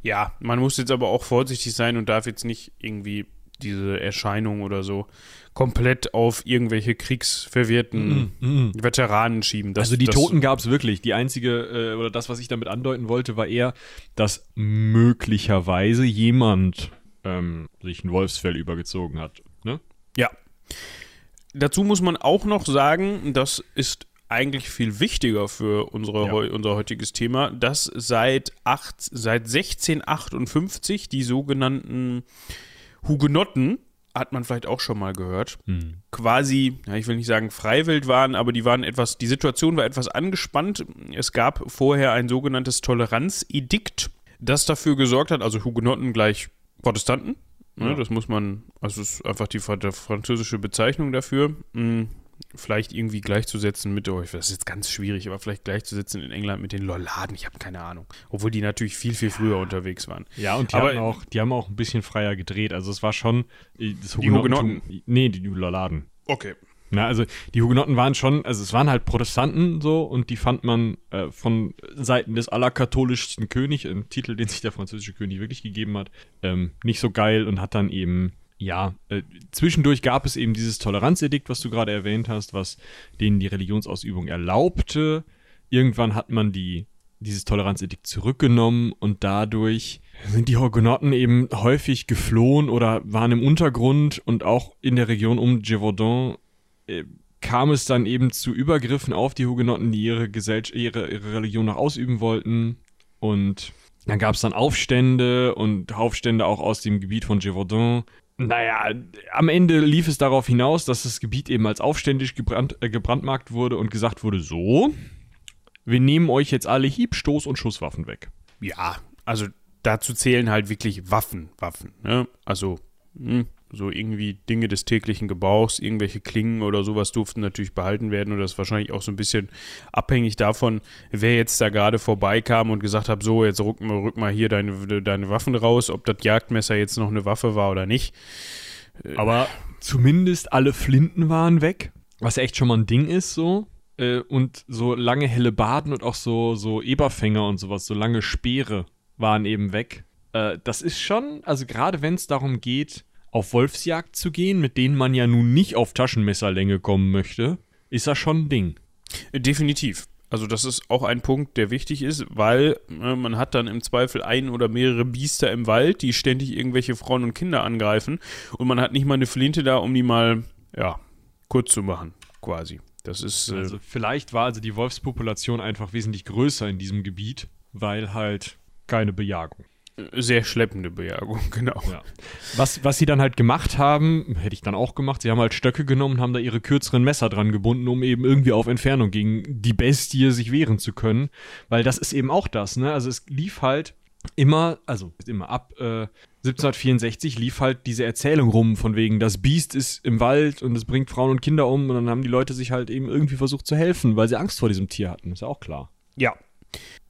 Ja, man muss jetzt aber auch vorsichtig sein und darf jetzt nicht irgendwie diese Erscheinung oder so komplett auf irgendwelche kriegsverwirrten Veteranen schieben. Das, also die Toten gab es wirklich. Die einzige, äh, oder das, was ich damit andeuten wollte, war eher, dass möglicherweise jemand ähm, sich ein Wolfsfell übergezogen hat. Ne? Ja. Dazu muss man auch noch sagen, das ist eigentlich viel wichtiger für unsere, Ja. unser heutiges Thema, dass seit, acht, seit 1658 die sogenannten Hugenotten, hat man vielleicht auch schon mal gehört, quasi, ja, ich will nicht sagen freiwillig waren, aber die waren etwas, die Situation war etwas angespannt. Es gab vorher ein sogenanntes Toleranzedikt, das dafür gesorgt hat, also Hugenotten gleich Protestanten. Ne, Ja. Das muss man, also ist einfach die der französische Bezeichnung dafür. Hm, vielleicht irgendwie gleichzusetzen mit, oh, das ist jetzt ganz schwierig, aber vielleicht gleichzusetzen in England mit den Lolladen, ich habe keine Ahnung. Obwohl die natürlich viel, viel früher unterwegs waren. Ja, und die, Aber- hatten auch, die haben auch ein bisschen freier gedreht. Also es war schon äh, das Die Hugenotten? Nee, die Lolladen. Okay. Na, also die Hugenotten waren schon, also es waren halt Protestanten so und die fand man äh, von Seiten des allerkatholischsten König, ein Titel, den sich der französische König wirklich gegeben hat, ähm, nicht so geil und hat dann eben, ja, äh, zwischendurch gab es eben dieses Toleranzedikt, was du gerade erwähnt hast, was denen die Religionsausübung erlaubte. Irgendwann hat man die dieses Toleranzedikt zurückgenommen und dadurch sind die Hugenotten eben häufig geflohen oder waren im Untergrund und auch in der Region um Gévaudan äh, kam es dann eben zu Übergriffen auf die Hugenotten, die ihre, Gesell ihre, ihre Religion noch ausüben wollten. Und dann gab es dann Aufstände und Aufstände auch aus dem Gebiet von Gévaudan. Naja, am Ende lief es darauf hinaus, dass das Gebiet eben als aufständisch gebrannt, äh, gebrandmarkt wurde und gesagt wurde, so, wir nehmen euch jetzt alle Hieb-, Stoß- und Schusswaffen weg. Ja, also dazu zählen halt wirklich Waffen, Waffen, ne? Also, hm, so irgendwie Dinge des täglichen Gebrauchs, irgendwelche Klingen oder sowas durften natürlich behalten werden und das ist wahrscheinlich auch so ein bisschen abhängig davon, wer jetzt da gerade vorbeikam und gesagt hat, so, jetzt rück mal, rück mal hier deine, deine Waffen raus, ob das Jagdmesser jetzt noch eine Waffe war oder nicht. Aber zumindest alle Flinten waren weg, was echt schon mal ein Ding ist so. Äh, und so lange helle Baden und auch so, so Eberfänger und sowas, so lange Speere waren eben weg. Äh, das ist schon, also gerade wenn es darum geht, auf Wolfsjagd zu gehen, mit denen man ja nun nicht auf Taschenmesserlänge kommen möchte, ist das schon ein Ding. Definitiv. Also das ist auch ein Punkt, der wichtig ist, weil äh, man hat dann im Zweifel ein oder mehrere Biester im Wald, die ständig irgendwelche Frauen und Kinder angreifen und man hat nicht mal eine Flinte da, um die mal, ja, kurz zu machen, quasi. Das ist. Äh, Also vielleicht war also die Wolfspopulation einfach wesentlich größer in diesem Gebiet, weil halt keine Bejagung. Sehr schleppende Bejagung, genau. Ja. Was, was sie dann halt gemacht haben, hätte ich dann auch gemacht, sie haben halt Stöcke genommen, haben da ihre kürzeren Messer dran gebunden, um eben irgendwie auf Entfernung gegen die Bestie sich wehren zu können. Weil das ist eben auch das, ne? Also es lief halt immer, also immer ab äh, 1764 lief halt diese Erzählung rum, von wegen, das Biest ist im Wald und es bringt Frauen und Kinder um und dann haben die Leute sich halt eben irgendwie versucht zu helfen, weil sie Angst vor diesem Tier hatten, ist ja auch klar. Ja.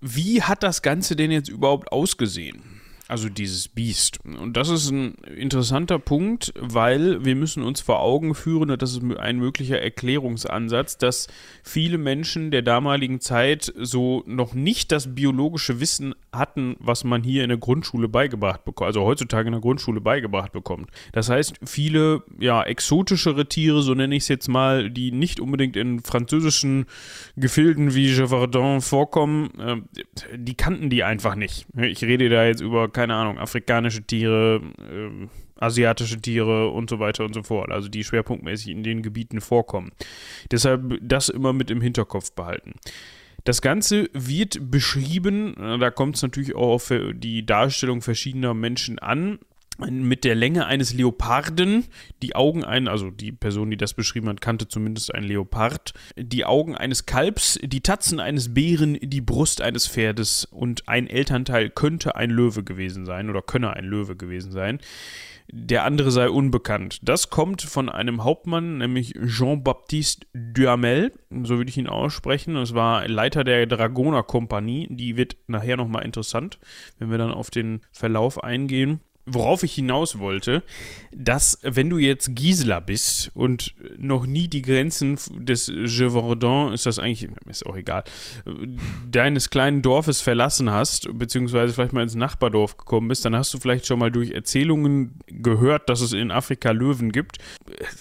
Wie hat das Ganze denn jetzt überhaupt ausgesehen? Also dieses Biest. Und das ist ein interessanter Punkt, weil wir müssen uns vor Augen führen, und das ist ein möglicher Erklärungsansatz, dass viele Menschen der damaligen Zeit so noch nicht das biologische Wissen hatten, was man hier in der Grundschule beigebracht bekommt, also heutzutage in der Grundschule beigebracht bekommt. Das heißt, viele ja exotischere Tiere, so nenne ich es jetzt mal, die nicht unbedingt in französischen Gefilden wie Gévaudan vorkommen, äh, die kannten die einfach nicht. Ich rede da jetzt über, keine Ahnung, afrikanische Tiere, äh, asiatische Tiere und so weiter und so fort, also die schwerpunktmäßig in den Gebieten vorkommen. Deshalb das immer mit im Hinterkopf behalten. Das Ganze wird beschrieben, äh, da kommt es natürlich auch auf äh, die Darstellung verschiedener Menschen an, mit der Länge eines Leoparden, die Augen ein, also die Person, die das beschrieben hat, kannte zumindest einen Leopard, die Augen eines Kalbs, die Tatzen eines Bären, die Brust eines Pferdes und ein Elternteil könnte ein Löwe gewesen sein oder könne ein Löwe gewesen sein. Der andere sei unbekannt. Das kommt von einem Hauptmann, nämlich Jean-Baptiste Duhamel, so würde ich ihn aussprechen. Das war Leiter der Dragoner-Kompanie. Die wird nachher nochmal interessant, wenn wir dann auf den Verlauf eingehen worauf ich hinaus wollte, dass wenn du jetzt Gisela bist und noch nie die Grenzen des Gévaudan, ist das eigentlich, ist auch egal, deines kleinen Dorfes verlassen hast, beziehungsweise vielleicht mal ins Nachbardorf gekommen bist, dann hast du vielleicht schon mal durch Erzählungen gehört, dass es in Afrika Löwen gibt.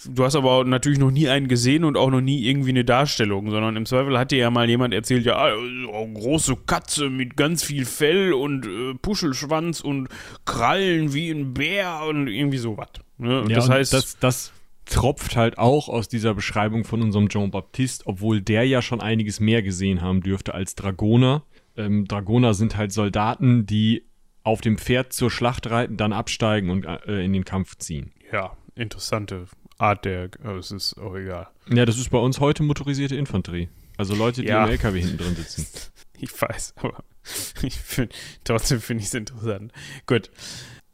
Du hast aber natürlich noch nie einen gesehen und auch noch nie irgendwie eine Darstellung, sondern im Zweifel hat dir ja mal jemand erzählt, ja, oh, große Katze mit ganz viel Fell und äh, Puschelschwanz und Krallen wie ein Bär und irgendwie sowas. Ne? Ja, das heißt, das, das tropft halt auch aus dieser Beschreibung von unserem Jean Baptiste, obwohl der ja schon einiges mehr gesehen haben dürfte als Dragoner. Ähm, Dragoner sind halt Soldaten, die auf dem Pferd zur Schlacht reiten, dann absteigen und äh, in den Kampf ziehen. Ja, interessante Art der, aber es ist auch egal. Ja, das ist bei uns heute motorisierte Infanterie. Also Leute, die Ja. im LKW hinten drin sitzen. Ich weiß, aber ich find, trotzdem finde ich es interessant. Gut.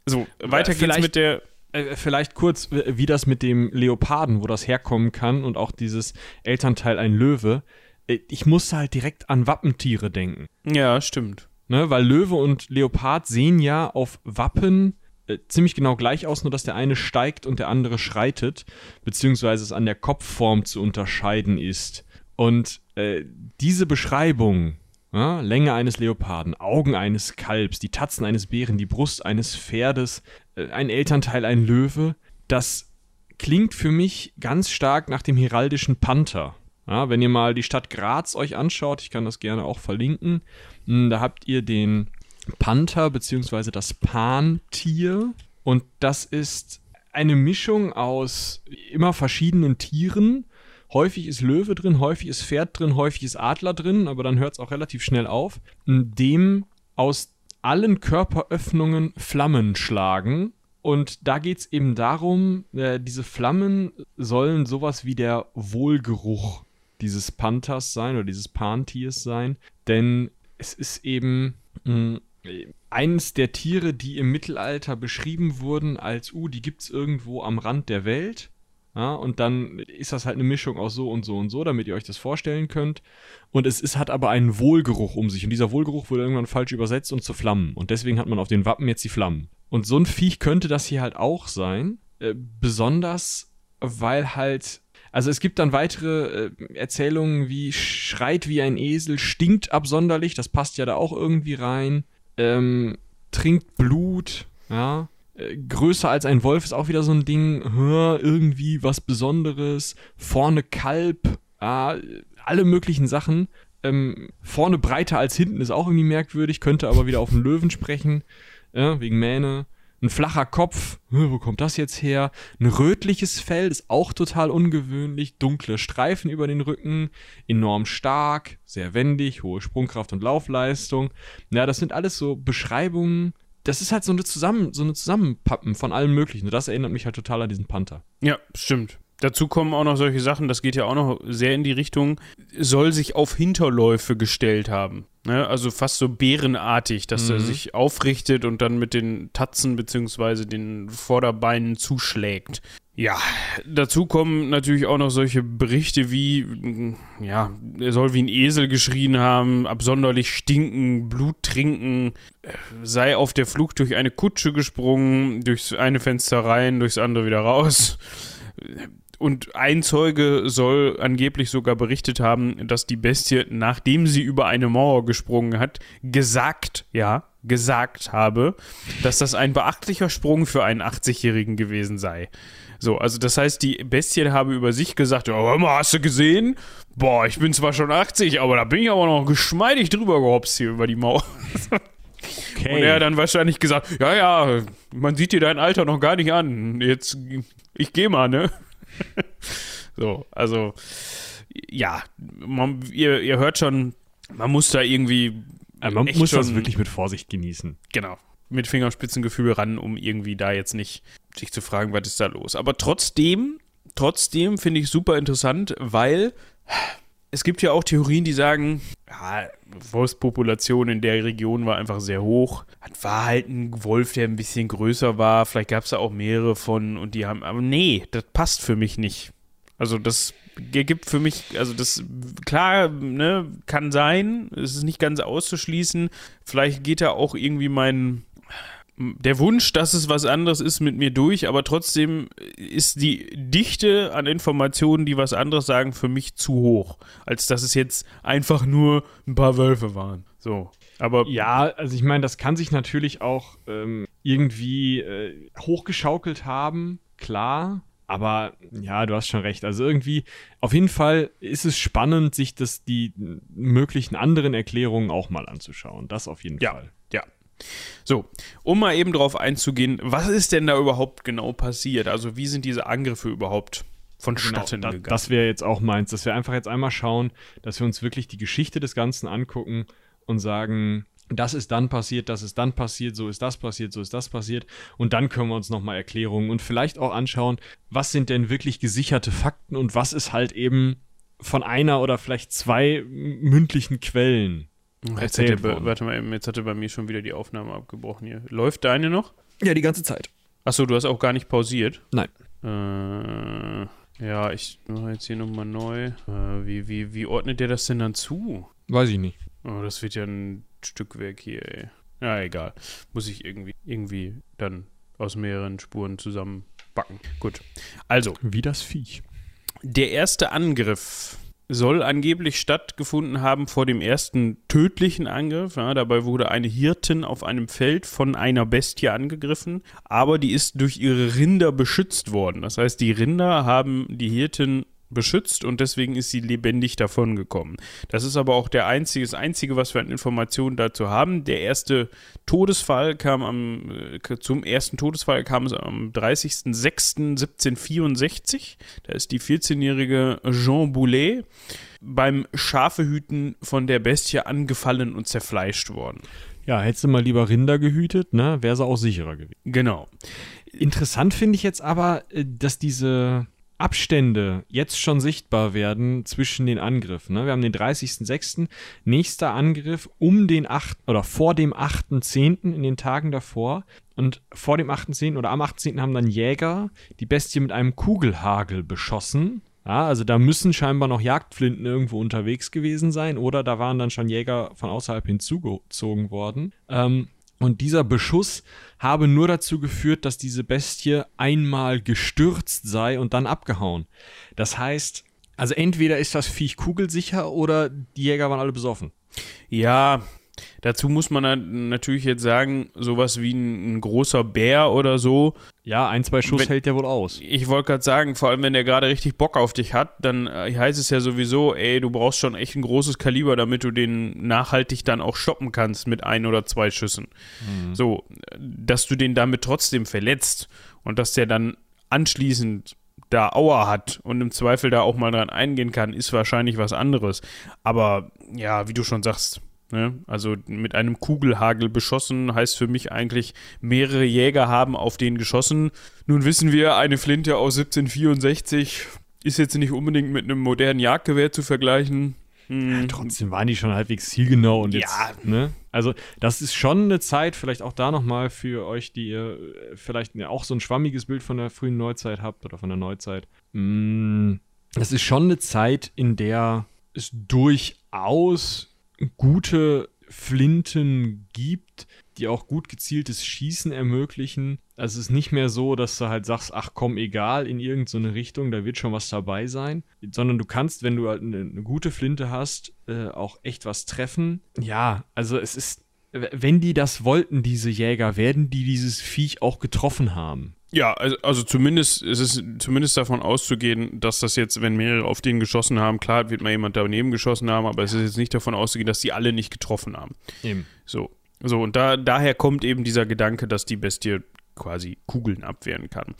So, weiter geht's mit der. Äh, vielleicht kurz, äh, wie das mit dem Leoparden, wo das herkommen kann und auch dieses Elternteil ein Löwe. Äh, Ich musste halt direkt an Wappentiere denken. Ja, stimmt. Ne? Weil Löwe und Leopard sehen ja auf Wappen äh, ziemlich genau gleich aus, nur dass der eine steigt und der andere schreitet, beziehungsweise es an der Kopfform zu unterscheiden ist. Und äh, diese Beschreibung, ja, Länge eines Leoparden, Augen eines Kalbs, die Tatzen eines Bären, die Brust eines Pferdes, äh, ein Elternteil ein Löwe, das klingt für mich ganz stark nach dem heraldischen Panther. Ja, wenn ihr mal die Stadt Graz euch anschaut, ich kann das gerne auch verlinken, mh, da habt ihr den Panther beziehungsweise das Pantier und das ist eine Mischung aus immer verschiedenen Tieren. Häufig ist Löwe drin, häufig ist Pferd drin, häufig ist Adler drin, aber dann hört es auch relativ schnell auf. Dem aus allen Körperöffnungen Flammen schlagen. Und da geht es eben darum, äh, diese Flammen sollen sowas wie der Wohlgeruch dieses Panthers sein oder dieses Pantiers sein. Denn es ist eben mh, eines der Tiere, die im Mittelalter beschrieben wurden als, uh, die gibt es irgendwo am Rand der Welt. Ja, und dann ist das halt eine Mischung aus so und so und so, damit ihr euch das vorstellen könnt. Und es ist, hat aber einen Wohlgeruch um sich. Und dieser Wohlgeruch wurde irgendwann falsch übersetzt und zu Flammen. Und deswegen hat man auf den Wappen jetzt die Flammen. Und so ein Viech könnte das hier halt auch sein. Äh, besonders, weil halt. Also es gibt dann weitere äh, Erzählungen wie schreit wie ein Esel, stinkt absonderlich, das passt ja da auch irgendwie rein. Ähm, trinkt Blut, ja. Äh, größer als ein Wolf ist auch wieder so ein Ding, hör, irgendwie was Besonderes. Vorne Kalb, ah, alle möglichen Sachen. Ähm, vorne breiter als hinten ist auch irgendwie merkwürdig, könnte aber wieder auf den Löwen sprechen, ja, wegen Mähne. Ein flacher Kopf, wo kommt das jetzt her? Ein rötliches Fell ist auch total ungewöhnlich. Dunkle Streifen über den Rücken, enorm stark, sehr wendig, hohe Sprungkraft und Laufleistung. Ja, das sind alles so Beschreibungen. Das ist halt so eine, Zusammen so eine Zusammenpappen von allem Möglichen. Und das erinnert mich halt total an diesen Panther. Ja, stimmt. Dazu kommen auch noch solche Sachen, das geht ja auch noch sehr in die Richtung, soll sich auf Hinterläufe gestellt haben. Ne? Also fast so bärenartig, dass mhm. er sich aufrichtet und dann mit den Tatzen bzw. den Vorderbeinen zuschlägt. Ja, dazu kommen natürlich auch noch solche Berichte wie, ja, er soll wie ein Esel geschrien haben, absonderlich stinken, Blut trinken, sei auf der Flucht durch eine Kutsche gesprungen, durchs eine Fenster rein, durchs andere wieder raus und ein Zeuge soll angeblich sogar berichtet haben, dass die Bestie, nachdem sie über eine Mauer gesprungen hat, gesagt, ja, gesagt habe, dass das ein beachtlicher Sprung für einen 80-Jährigen gewesen sei. So, also das heißt, die Bestie habe über sich gesagt, ja, hör mal, hast du gesehen? Boah, ich bin zwar schon 80, aber da bin ich aber noch geschmeidig drüber gehopst hier über die Mauer. Okay. Und er hat dann wahrscheinlich gesagt, ja, ja, man sieht dir dein Alter noch gar nicht an. Jetzt, ich geh mal, ne? so, also, ja, man, ihr, ihr hört schon, man muss da irgendwie. Man muss schon, das wirklich mit Vorsicht genießen. Genau. Mit Fingerspitzengefühl ran, um irgendwie da jetzt nicht sich zu fragen, was ist da los. Aber trotzdem, trotzdem finde ich super interessant, weil es gibt ja auch Theorien, die sagen, ja, Wolfspopulation in der Region war einfach sehr hoch. Das war halt ein Wolf, der ein bisschen größer war. Vielleicht gab es da auch mehrere von und die haben, aber nee, das passt für mich nicht. Also das gibt für mich, also das, klar, ne, kann sein, es ist nicht ganz auszuschließen. Vielleicht geht da auch irgendwie mein, der Wunsch, dass es was anderes ist, mit mir durch, aber trotzdem ist die Dichte an Informationen, die was anderes sagen, für mich zu hoch, als dass es jetzt einfach nur ein paar Wölfe waren. So. Aber ja, also ich meine, das kann sich natürlich auch ähm, irgendwie äh, hochgeschaukelt haben, klar. Aber ja, du hast schon recht. Also irgendwie, auf jeden Fall ist es spannend, sich das, die möglichen anderen Erklärungen auch mal anzuschauen. Das auf jeden ja. Fall. So, um mal eben drauf einzugehen, was ist denn da überhaupt genau passiert? Also, wie sind diese Angriffe überhaupt vonstatten genau, gegangen? Das wäre jetzt auch meins, dass wir einfach jetzt einmal schauen, dass wir uns wirklich die Geschichte des Ganzen angucken und sagen, das ist dann passiert, das ist dann passiert, so ist das passiert, so ist das passiert. Und dann können wir uns nochmal Erklärungen und vielleicht auch anschauen, was sind denn wirklich gesicherte Fakten und was ist halt eben von einer oder vielleicht zwei mündlichen Quellen Jetzt hat warte mal, jetzt hat er bei mir schon wieder die Aufnahme abgebrochen hier. Läuft deine noch? Ja, die ganze Zeit. Achso, du hast auch gar nicht pausiert? Nein. Äh, ja, ich mache jetzt hier nochmal neu. Äh, wie, wie, wie ordnet der das denn dann zu? Weiß ich nicht. Oh, das wird ja ein Stückwerk hier, ey. Ja, egal. Muss ich irgendwie, irgendwie dann aus mehreren Spuren zusammenbacken. Gut. Also. Wie das Viech. Der erste Angriff soll angeblich stattgefunden haben vor dem ersten tödlichen Angriff. Ja, dabei wurde eine Hirtin auf einem Feld von einer Bestie angegriffen, aber die ist durch ihre Rinder beschützt worden. Das heißt, die Rinder haben die Hirtin beschützt und deswegen ist sie lebendig davongekommen. Das ist aber auch der einzige, das Einzige, was wir an Informationen dazu haben. Der erste Todesfall kam am, äh, zum ersten Todesfall kam es am 30.06.1764. Da ist die 14-jährige Jean Boulet beim Schafehüten von der Bestie angefallen und zerfleischt worden. Ja, hättest du mal lieber Rinder gehütet, ne, wäre sie auch sicherer gewesen. Genau. Interessant finde ich jetzt aber, äh, dass diese Abstände jetzt schon sichtbar werden zwischen den Angriffen. Ne? Wir haben den 30.06. Nächster Angriff um den 8. oder vor dem 8.10. in den Tagen davor. Und vor dem 8.10. oder am 8.10. haben dann Jäger die Bestie mit einem Kugelhagel beschossen. Ja, also da müssen scheinbar noch Jagdflinten irgendwo unterwegs gewesen sein oder da waren dann schon Jäger von außerhalb hinzugezogen worden. Ähm, und dieser Beschuss habe nur dazu geführt, dass diese Bestie einmal gestürzt sei und dann abgehauen. Das heißt, also entweder ist das Viech kugelsicher oder die Jäger waren alle besoffen. Ja, Dazu muss man natürlich jetzt sagen, sowas wie ein großer Bär oder so. Ja, ein, zwei Schuss Wenn- hält der wohl aus. Ich wollte gerade sagen, vor allem wenn der gerade richtig Bock auf dich hat, dann äh, heißt es ja sowieso, ey, du brauchst schon echt ein großes Kaliber, damit du den nachhaltig dann auch stoppen kannst mit ein oder zwei Schüssen. So, äh, dass du den damit trotzdem verletzt und dass der dann anschließend da Aua hat und im Zweifel da auch mal dran eingehen kann, ist wahrscheinlich was anderes. Aber ja, wie du schon sagst, ne? also mit einem Kugelhagel beschossen heißt für mich eigentlich, mehrere Jäger haben auf den geschossen. Nun wissen wir, eine Flinte aus 1764 ist jetzt nicht unbedingt mit einem modernen Jagdgewehr zu vergleichen. Hm, Trotzdem waren die schon halbwegs zielgenau und jetzt, Ja. ne? Also, das ist schon eine Zeit, vielleicht auch da nochmal für euch, die ihr äh, vielleicht ja auch so ein schwammiges Bild von der frühen Neuzeit habt oder von der Neuzeit. Mm, Das ist schon eine Zeit, in der es durchaus gute Flinten gibt, die auch gut gezieltes Schießen ermöglichen. Also es ist nicht mehr so, dass du halt sagst, ach komm, egal, in irgendeine Richtung, da wird schon was dabei sein. Sondern du kannst, wenn du halt eine, eine gute Flinte hast, äh, auch echt was treffen. Ja, also es ist, wenn die das wollten, diese Jäger, werden die dieses Viech auch getroffen haben. Ja, also, also zumindest es ist zumindest davon auszugehen, dass das jetzt, wenn mehrere auf den geschossen haben, klar wird mal jemand daneben geschossen haben, aber es ist jetzt nicht davon auszugehen, dass die alle nicht getroffen haben. Eben. So. So, und da, daher kommt eben dieser Gedanke, dass die Bestie quasi Kugeln abwehren kann.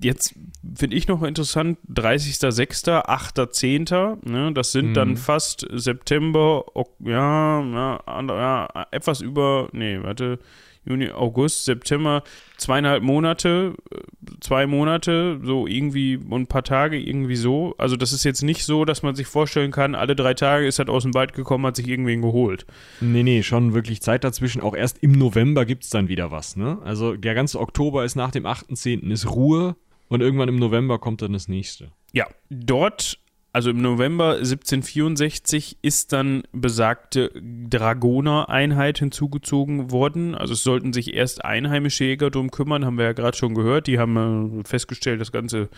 Jetzt finde ich noch interessant, 30.06., 8.10., ne, das sind Mhm. dann fast September, ok, ja, ja, ja, etwas über, nee, warte, Juni, August, September, zweieinhalb Monate, äh, zwei Monate, so irgendwie und ein paar Tage, irgendwie so. Also das ist jetzt nicht so, dass man sich vorstellen kann, alle drei Tage ist er aus dem Wald gekommen, hat sich irgendwen geholt. Nee, nee, schon wirklich Zeit dazwischen. Auch erst im November gibt es dann wieder was, ne? Also der ganze Oktober ist nach dem 8.10. ist Ruhe und irgendwann im November kommt dann das nächste. Ja, dort, also im November 1764, ist dann besagte Dragoner-Einheit hinzugezogen worden. Also es sollten sich erst einheimische Jäger drum kümmern, haben wir ja gerade schon gehört. Die haben äh, festgestellt, das ganze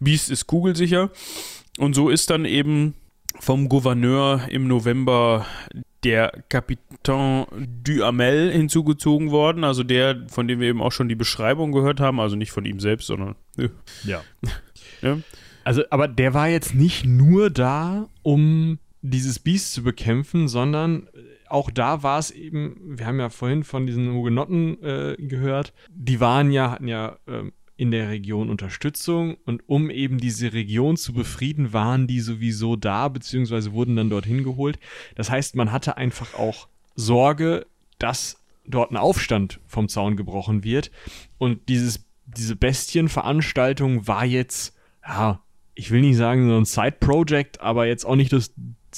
Biest ist kugelsicher. Und so ist dann eben vom Gouverneur im November der Capitaine Duhamel hinzugezogen worden, also der, von dem wir eben auch schon die Beschreibung gehört haben, also nicht von ihm selbst, sondern äh, Ja. Ja. Also, aber der war jetzt nicht nur da, um dieses Biest zu bekämpfen, sondern auch da war es eben, wir haben ja vorhin von diesen Hugenotten äh, gehört, die waren ja, hatten ja ähm, in der Region Unterstützung und um eben diese Region zu befrieden, waren die sowieso da, beziehungsweise wurden dann dorthin geholt. Das heißt, man hatte einfach auch Sorge, dass dort ein Aufstand vom Zaun gebrochen wird und dieses, diese Bestienveranstaltung war jetzt, ja, ich will nicht sagen so ein Side-Project, aber jetzt auch nicht das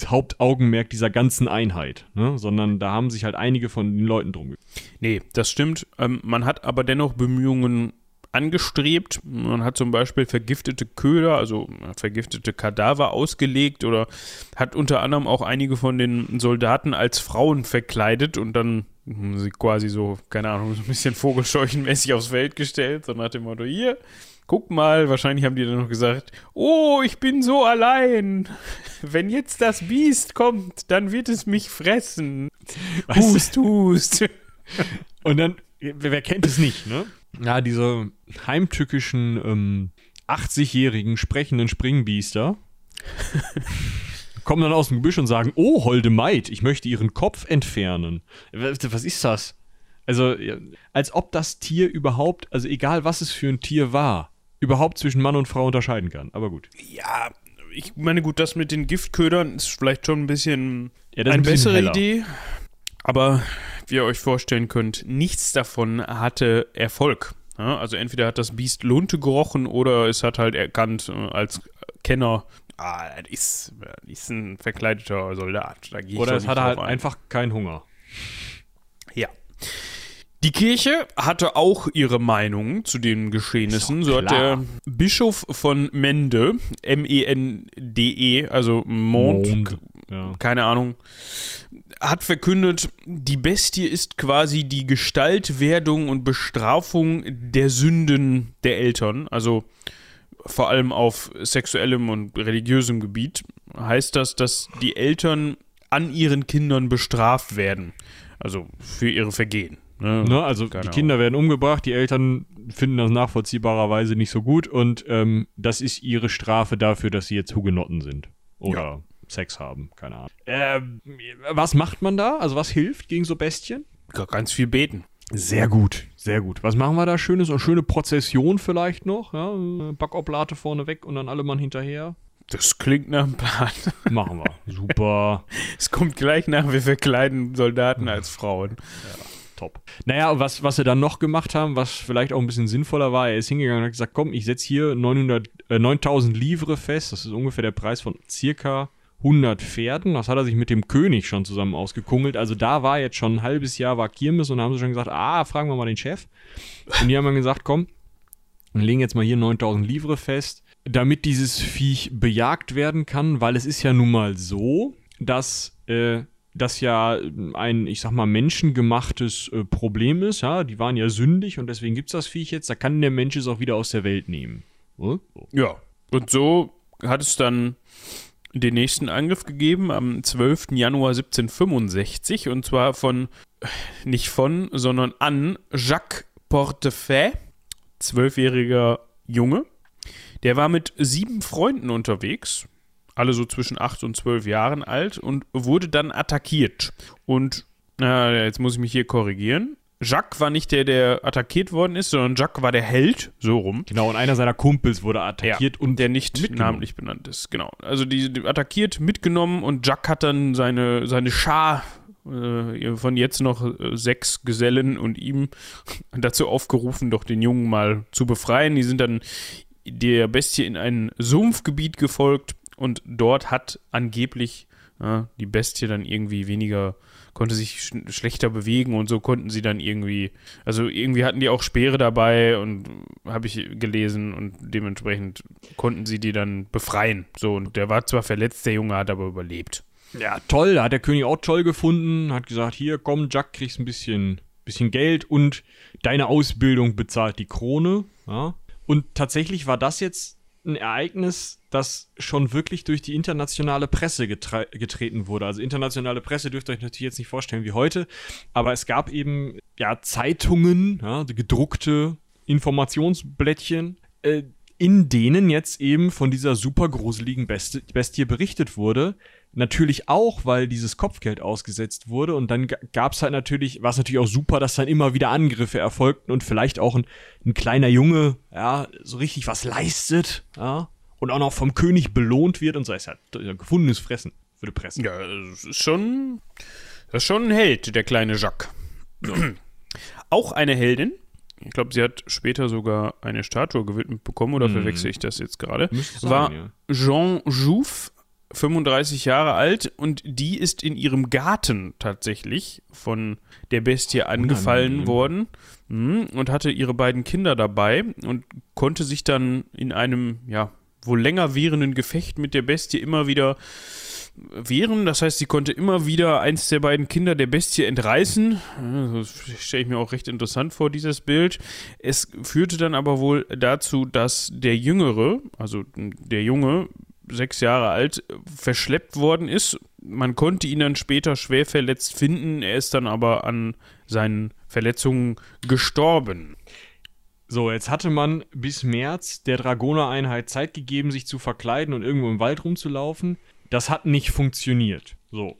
Hauptaugenmerk dieser ganzen Einheit, ne? sondern da haben sich halt einige von den Leuten drum. Nee, das stimmt. Ähm, man hat aber dennoch Bemühungen angestrebt. Man hat zum Beispiel vergiftete Köder, also vergiftete Kadaver ausgelegt oder hat unter anderem auch einige von den Soldaten als Frauen verkleidet und dann hm, quasi so, keine Ahnung, so ein bisschen vogelscheuchenmäßig aufs Feld gestellt, so nach dem Motto, hier, guck mal, wahrscheinlich haben die dann noch gesagt, oh, ich bin so allein. Wenn jetzt das Biest kommt, dann wird es mich fressen. Du? Hust, hust. Und dann, wer, kennt es nicht, ne? Ja, diese heimtückischen ähm, 80-jährigen sprechenden Springbiester kommen dann aus dem Gebüsch und sagen, oh, holde Maid, ich möchte ihren Kopf entfernen. Was ist das? Also, als ob das Tier überhaupt, also egal was es für ein Tier war, überhaupt zwischen Mann und Frau unterscheiden kann. Aber gut. Ja, ich meine, gut, das mit den Giftködern ist vielleicht schon ein bisschen Ja, eine ein bisschen bessere heller. Idee. Aber wie ihr euch vorstellen könnt, nichts davon hatte Erfolg. Ja, also entweder hat das Biest Lunte gerochen oder es hat halt erkannt äh, als Kenner, ah, das ist, das ist ein verkleideter Soldat. Oder es hatte halt ein. einfach keinen Hunger. Ja. Die Kirche hatte auch ihre Meinung zu den Geschehnissen. So hat der Bischof von Mende, M-E-N-D-E, also Mond, Mond, ja. keine Ahnung, hat verkündet, die Bestie ist quasi die Gestaltwerdung und Bestrafung der Sünden der Eltern. Also vor allem auf sexuellem und religiösem Gebiet heißt das, dass die Eltern an ihren Kindern bestraft werden. Also für ihre Vergehen. Ne? Ne? Also die Kinder werden umgebracht, die Eltern finden das nachvollziehbarerweise nicht so gut und ähm, das ist ihre Strafe dafür, dass sie jetzt Hugenotten sind. Oder Sex haben, keine Ahnung. Ähm, was macht man da? Also was hilft gegen so Bestien? Ahnung. Ganz viel beten. Sehr gut, sehr gut. Was machen wir da Schönes? Eine schöne Prozession vielleicht noch, ja? Backoblate vorne weg und dann alle Mann hinterher. Das klingt nach einem Plan. Machen wir. Super. Es kommt gleich nach, wir verkleiden Soldaten als Frauen. Top. Naja, was, was sie dann noch gemacht haben, was vielleicht auch ein bisschen sinnvoller war, er ist hingegangen und hat gesagt, komm, ich setze hier 900, äh, 9000 Livre fest, das ist ungefähr der Preis von circa 100 Pferden, das hat er sich mit dem König schon zusammen ausgekungelt, also da war jetzt schon ein halbes Jahr war Kirmes und da haben sie schon gesagt, ah, fragen wir mal den Chef. Und die haben dann gesagt, komm, wir legen jetzt mal hier 9000 Livre fest, damit dieses Viech bejagt werden kann, weil es ist ja nun mal so, dass äh, das ja ein, ich sag mal, menschengemachtes äh, Problem ist. Ja, die waren ja sündig und deswegen gibt's das Viech jetzt. Da kann der Mensch es auch wieder aus der Welt nehmen. So. Ja, und so hat es dann den nächsten Angriff gegeben am 12. Januar 1765 und zwar von, nicht von, sondern an Jacques Portefeuille, zwölfjähriger Junge. Der war mit sieben Freunden unterwegs, alle so zwischen acht und zwölf Jahren alt und wurde dann attackiert. Und, na, jetzt muss ich mich hier korrigieren. Jacques war nicht der, der attackiert worden ist, sondern Jacques war der Held, so rum. Genau, und einer seiner Kumpels wurde attackiert und und der nicht mitgenommen. namentlich benannt ist. Genau. Also die, die attackiert, mitgenommen und Jack hat dann seine, seine Schar äh, von jetzt noch äh, sechs Gesellen und ihm dazu aufgerufen, doch den Jungen mal zu befreien. Die sind dann der Bestie in ein Sumpfgebiet gefolgt und dort hat angeblich ja, die Bestie dann irgendwie weniger konnte sich sch schlechter bewegen und so konnten sie dann irgendwie, also irgendwie hatten die auch Speere dabei und habe ich gelesen und dementsprechend konnten sie die dann befreien. So, und der war zwar verletzt, der Junge hat aber überlebt. Ja, toll. Da hat der König auch toll gefunden. Hat gesagt, hier, komm, Jack, kriegst ein bisschen, bisschen Geld und deine Ausbildung bezahlt die Krone. Ja. Und tatsächlich war das jetzt ein Ereignis, das schon wirklich durch die internationale Presse getre getreten wurde. Also internationale Presse dürft ihr euch natürlich jetzt nicht vorstellen wie heute, aber es gab eben ja Zeitungen, ja, gedruckte Informationsblättchen, äh, in denen jetzt eben von dieser super gruseligen Besti Bestie berichtet wurde. Natürlich auch, weil dieses Kopfgeld ausgesetzt wurde und dann gab es halt natürlich, war es natürlich auch super, dass dann immer wieder Angriffe erfolgten und vielleicht auch ein, ein kleiner Junge, ja, so richtig was leistet, ja, und auch noch vom König belohnt wird und so. ist ein gefundenes Fressen für die Presse. Ja, das ist schon, das ist schon ein Held, der kleine Jacques. Auch eine Heldin. Ich glaube, sie hat später sogar eine Statue gewidmet bekommen, oder Mhm. verwechsel ich das jetzt gerade? Sein, War ja. Jean Jouffre, 35 Jahre alt, und die ist in ihrem Garten tatsächlich von der Bestie angefallen Unangenehm. worden mhm, und hatte ihre beiden Kinder dabei und konnte sich dann in einem, ja, wohl länger währenden Gefecht mit der Bestie immer wieder wehren. Das heißt, sie konnte immer wieder eins der beiden Kinder der Bestie entreißen. Ja, Das stelle ich mir auch recht interessant vor, dieses Bild. Es führte dann aber wohl dazu, dass der Jüngere, also der Junge, sechs Jahre alt, verschleppt worden ist. Man konnte ihn dann später schwer verletzt finden. Er ist dann aber an seinen Verletzungen gestorben. So, jetzt hatte man bis März der Dragoner-Einheit Zeit gegeben, sich zu verkleiden und irgendwo im Wald rumzulaufen. Das hat nicht funktioniert. So.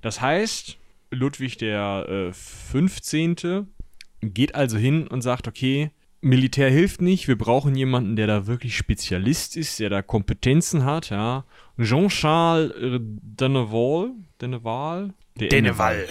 Das heißt, Ludwig der äh, 15. geht also hin und sagt, okay, Militär hilft nicht, wir brauchen jemanden, der da wirklich Spezialist ist, der da Kompetenzen hat, ja. Jean-Charles äh, Denneval, Denneval? Denneval.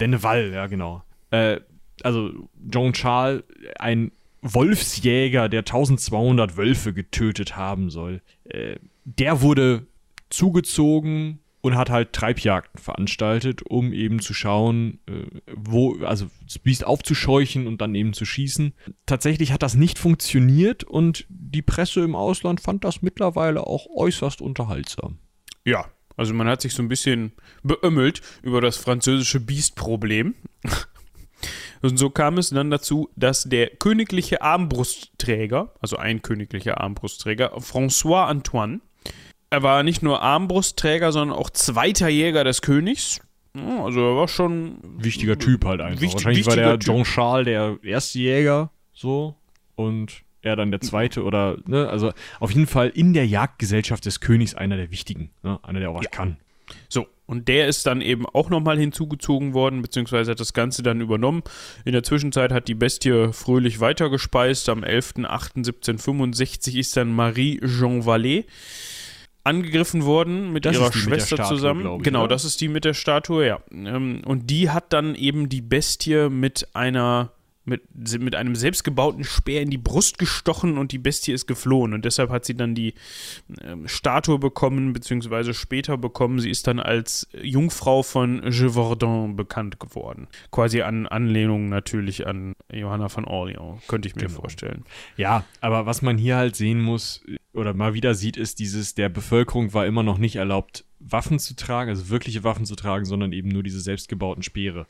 Denneval, ja, genau. Äh, also Jean Charles, ein Wolfsjäger, der 1200 Wölfe getötet haben soll, äh, der wurde zugezogen und hat halt Treibjagden veranstaltet, um eben zu schauen, äh, wo, also das Biest aufzuscheuchen und dann eben zu schießen. Tatsächlich hat das nicht funktioniert und die Presse im Ausland fand das mittlerweile auch äußerst unterhaltsam. Ja, also man hat sich so ein bisschen beömmelt über das französische Biestproblem. Und so kam es dann dazu, dass der königliche Armbrustträger, also ein königlicher Armbrustträger, François Antoine, er war nicht nur Armbrustträger, sondern auch zweiter Jäger des Königs. Ja, also er war schon Wichtiger Typ halt einfach. Wichtig- Wahrscheinlich war der. Jean Charles der erste Jäger, so. Und er dann der zweite oder, ne, also auf jeden Fall in der Jagdgesellschaft des Königs einer der wichtigen, ne? einer, der auch was kann. Und der ist dann eben auch nochmal hinzugezogen worden, beziehungsweise hat das Ganze dann übernommen. In der Zwischenzeit hat die Bestie fröhlich weitergespeist. Am 11.08.1765 ist dann Marie-Jean Vallée angegriffen worden mit Das ihrer die mit Schwester Statue, zusammen. ich, genau, oder? das ist die mit der Statue, ja. Ähm, Und die hat dann eben die Bestie mit einer mit, mit einem selbstgebauten Speer in die Brust gestochen und die Bestie ist geflohen. Und deshalb hat sie dann die ähm, Statue bekommen, beziehungsweise später bekommen. Sie ist dann als Jungfrau von Gévaudan bekannt geworden. Quasi an Anlehnung natürlich an Johanna von Orleans, könnte ich mir Genau. vorstellen. Ja, aber was man hier halt sehen muss oder mal wieder sieht, ist dieses, der Bevölkerung war immer noch nicht erlaubt, Waffen zu tragen, also wirkliche Waffen zu tragen, sondern eben nur diese selbstgebauten Speere.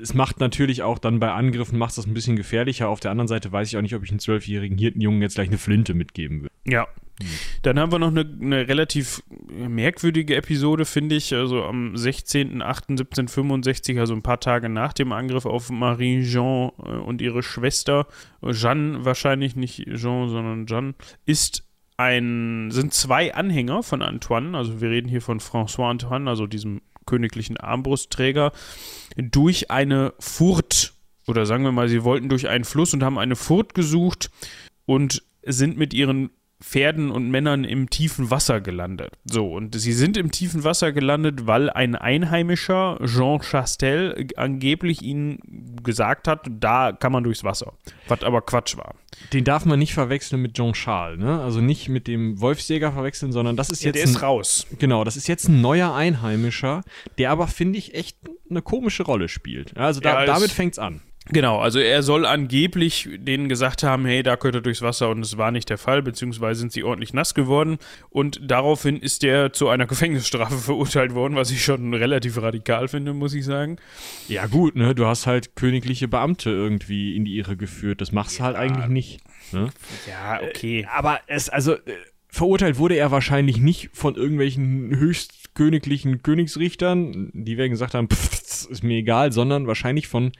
Es macht natürlich auch dann bei Angriffen, macht das ein bisschen gefährlicher. Auf der anderen Seite weiß ich auch nicht, ob ich einem zwölfjährigen Hirtenjungen jetzt gleich eine Flinte mitgeben würde. Ja. Dann haben wir noch eine, eine relativ merkwürdige Episode, finde ich. Also am 16.08.1765, also ein paar Tage nach dem Angriff auf Marie-Jean äh, und ihre Schwester, Jeanne wahrscheinlich, nicht Jean, sondern Jeanne, ist ein, sind zwei Anhänger von Antoine, also wir reden hier von François Antoine, also diesem königlichen Armbrustträger, durch eine Furt, oder sagen wir mal, sie wollten durch einen Fluss und haben eine Furt gesucht und sind mit ihren Pferden und Männern im tiefen Wasser gelandet. So, und sie sind im tiefen Wasser gelandet, weil ein Einheimischer, Jean Chastel, angeblich ihnen gesagt hat, da kann man durchs Wasser. Was aber Quatsch war. Den darf man nicht verwechseln mit Jean Charles, ne? Also nicht mit dem Wolfsjäger verwechseln, sondern das ist Ja, jetzt der ein, ist raus. Genau, das ist jetzt ein neuer Einheimischer, der aber, finde ich, echt eine komische Rolle spielt. Ja, Also da, Ja, es- damit fängt's an. Genau, also er soll angeblich denen gesagt haben, hey, da könnt ihr durchs Wasser und es war nicht der Fall, beziehungsweise sind sie ordentlich nass geworden und daraufhin ist er zu einer Gefängnisstrafe verurteilt worden, was ich schon relativ radikal finde, muss ich sagen. Ja, gut, ne? Du hast halt königliche Beamte irgendwie in die Irre geführt. Das machst du halt eigentlich nicht. Ne? Ja, okay. Aber es, also, äh, verurteilt wurde er wahrscheinlich nicht von irgendwelchen höchstköniglichen Königsrichtern, die werden gesagt haben, pff, ist mir egal, sondern wahrscheinlich von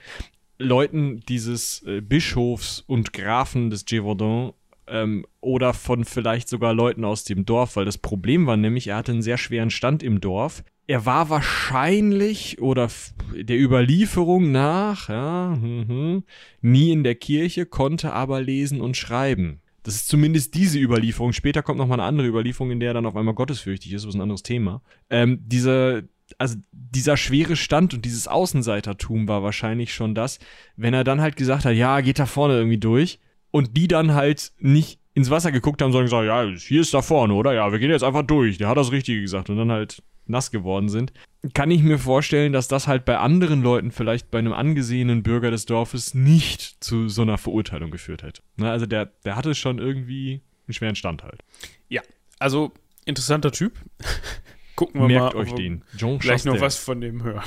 Leuten dieses äh, Bischofs und Grafen des Gévaudan ähm, oder von vielleicht sogar Leuten aus dem Dorf, weil das Problem war nämlich, er hatte einen sehr schweren Stand im Dorf. Er war wahrscheinlich oder der Überlieferung nach ja, mhm, nie in der Kirche, konnte aber lesen und schreiben. Das ist zumindest diese Überlieferung. Später kommt noch mal eine andere Überlieferung, in der er dann auf einmal gottesfürchtig ist, was ein anderes Thema. Ähm, diese, also dieser schwere Stand und dieses Außenseitertum war wahrscheinlich schon das, wenn er dann halt gesagt hat, ja, geht da vorne irgendwie durch und die dann halt nicht ins Wasser geguckt haben, sondern gesagt, ja, hier ist da vorne, oder? Ja, wir gehen jetzt einfach durch. Der hat das Richtige gesagt und dann halt nass geworden sind. Kann ich mir vorstellen, dass das halt bei anderen Leuten, vielleicht bei einem angesehenen Bürger des Dorfes, nicht zu so einer Verurteilung geführt hätte. Ne, also der, der hatte schon irgendwie einen schweren Stand halt. Ja, also interessanter Typ. Gucken wir Merkt mal, euch den. John gleich noch was von dem hören.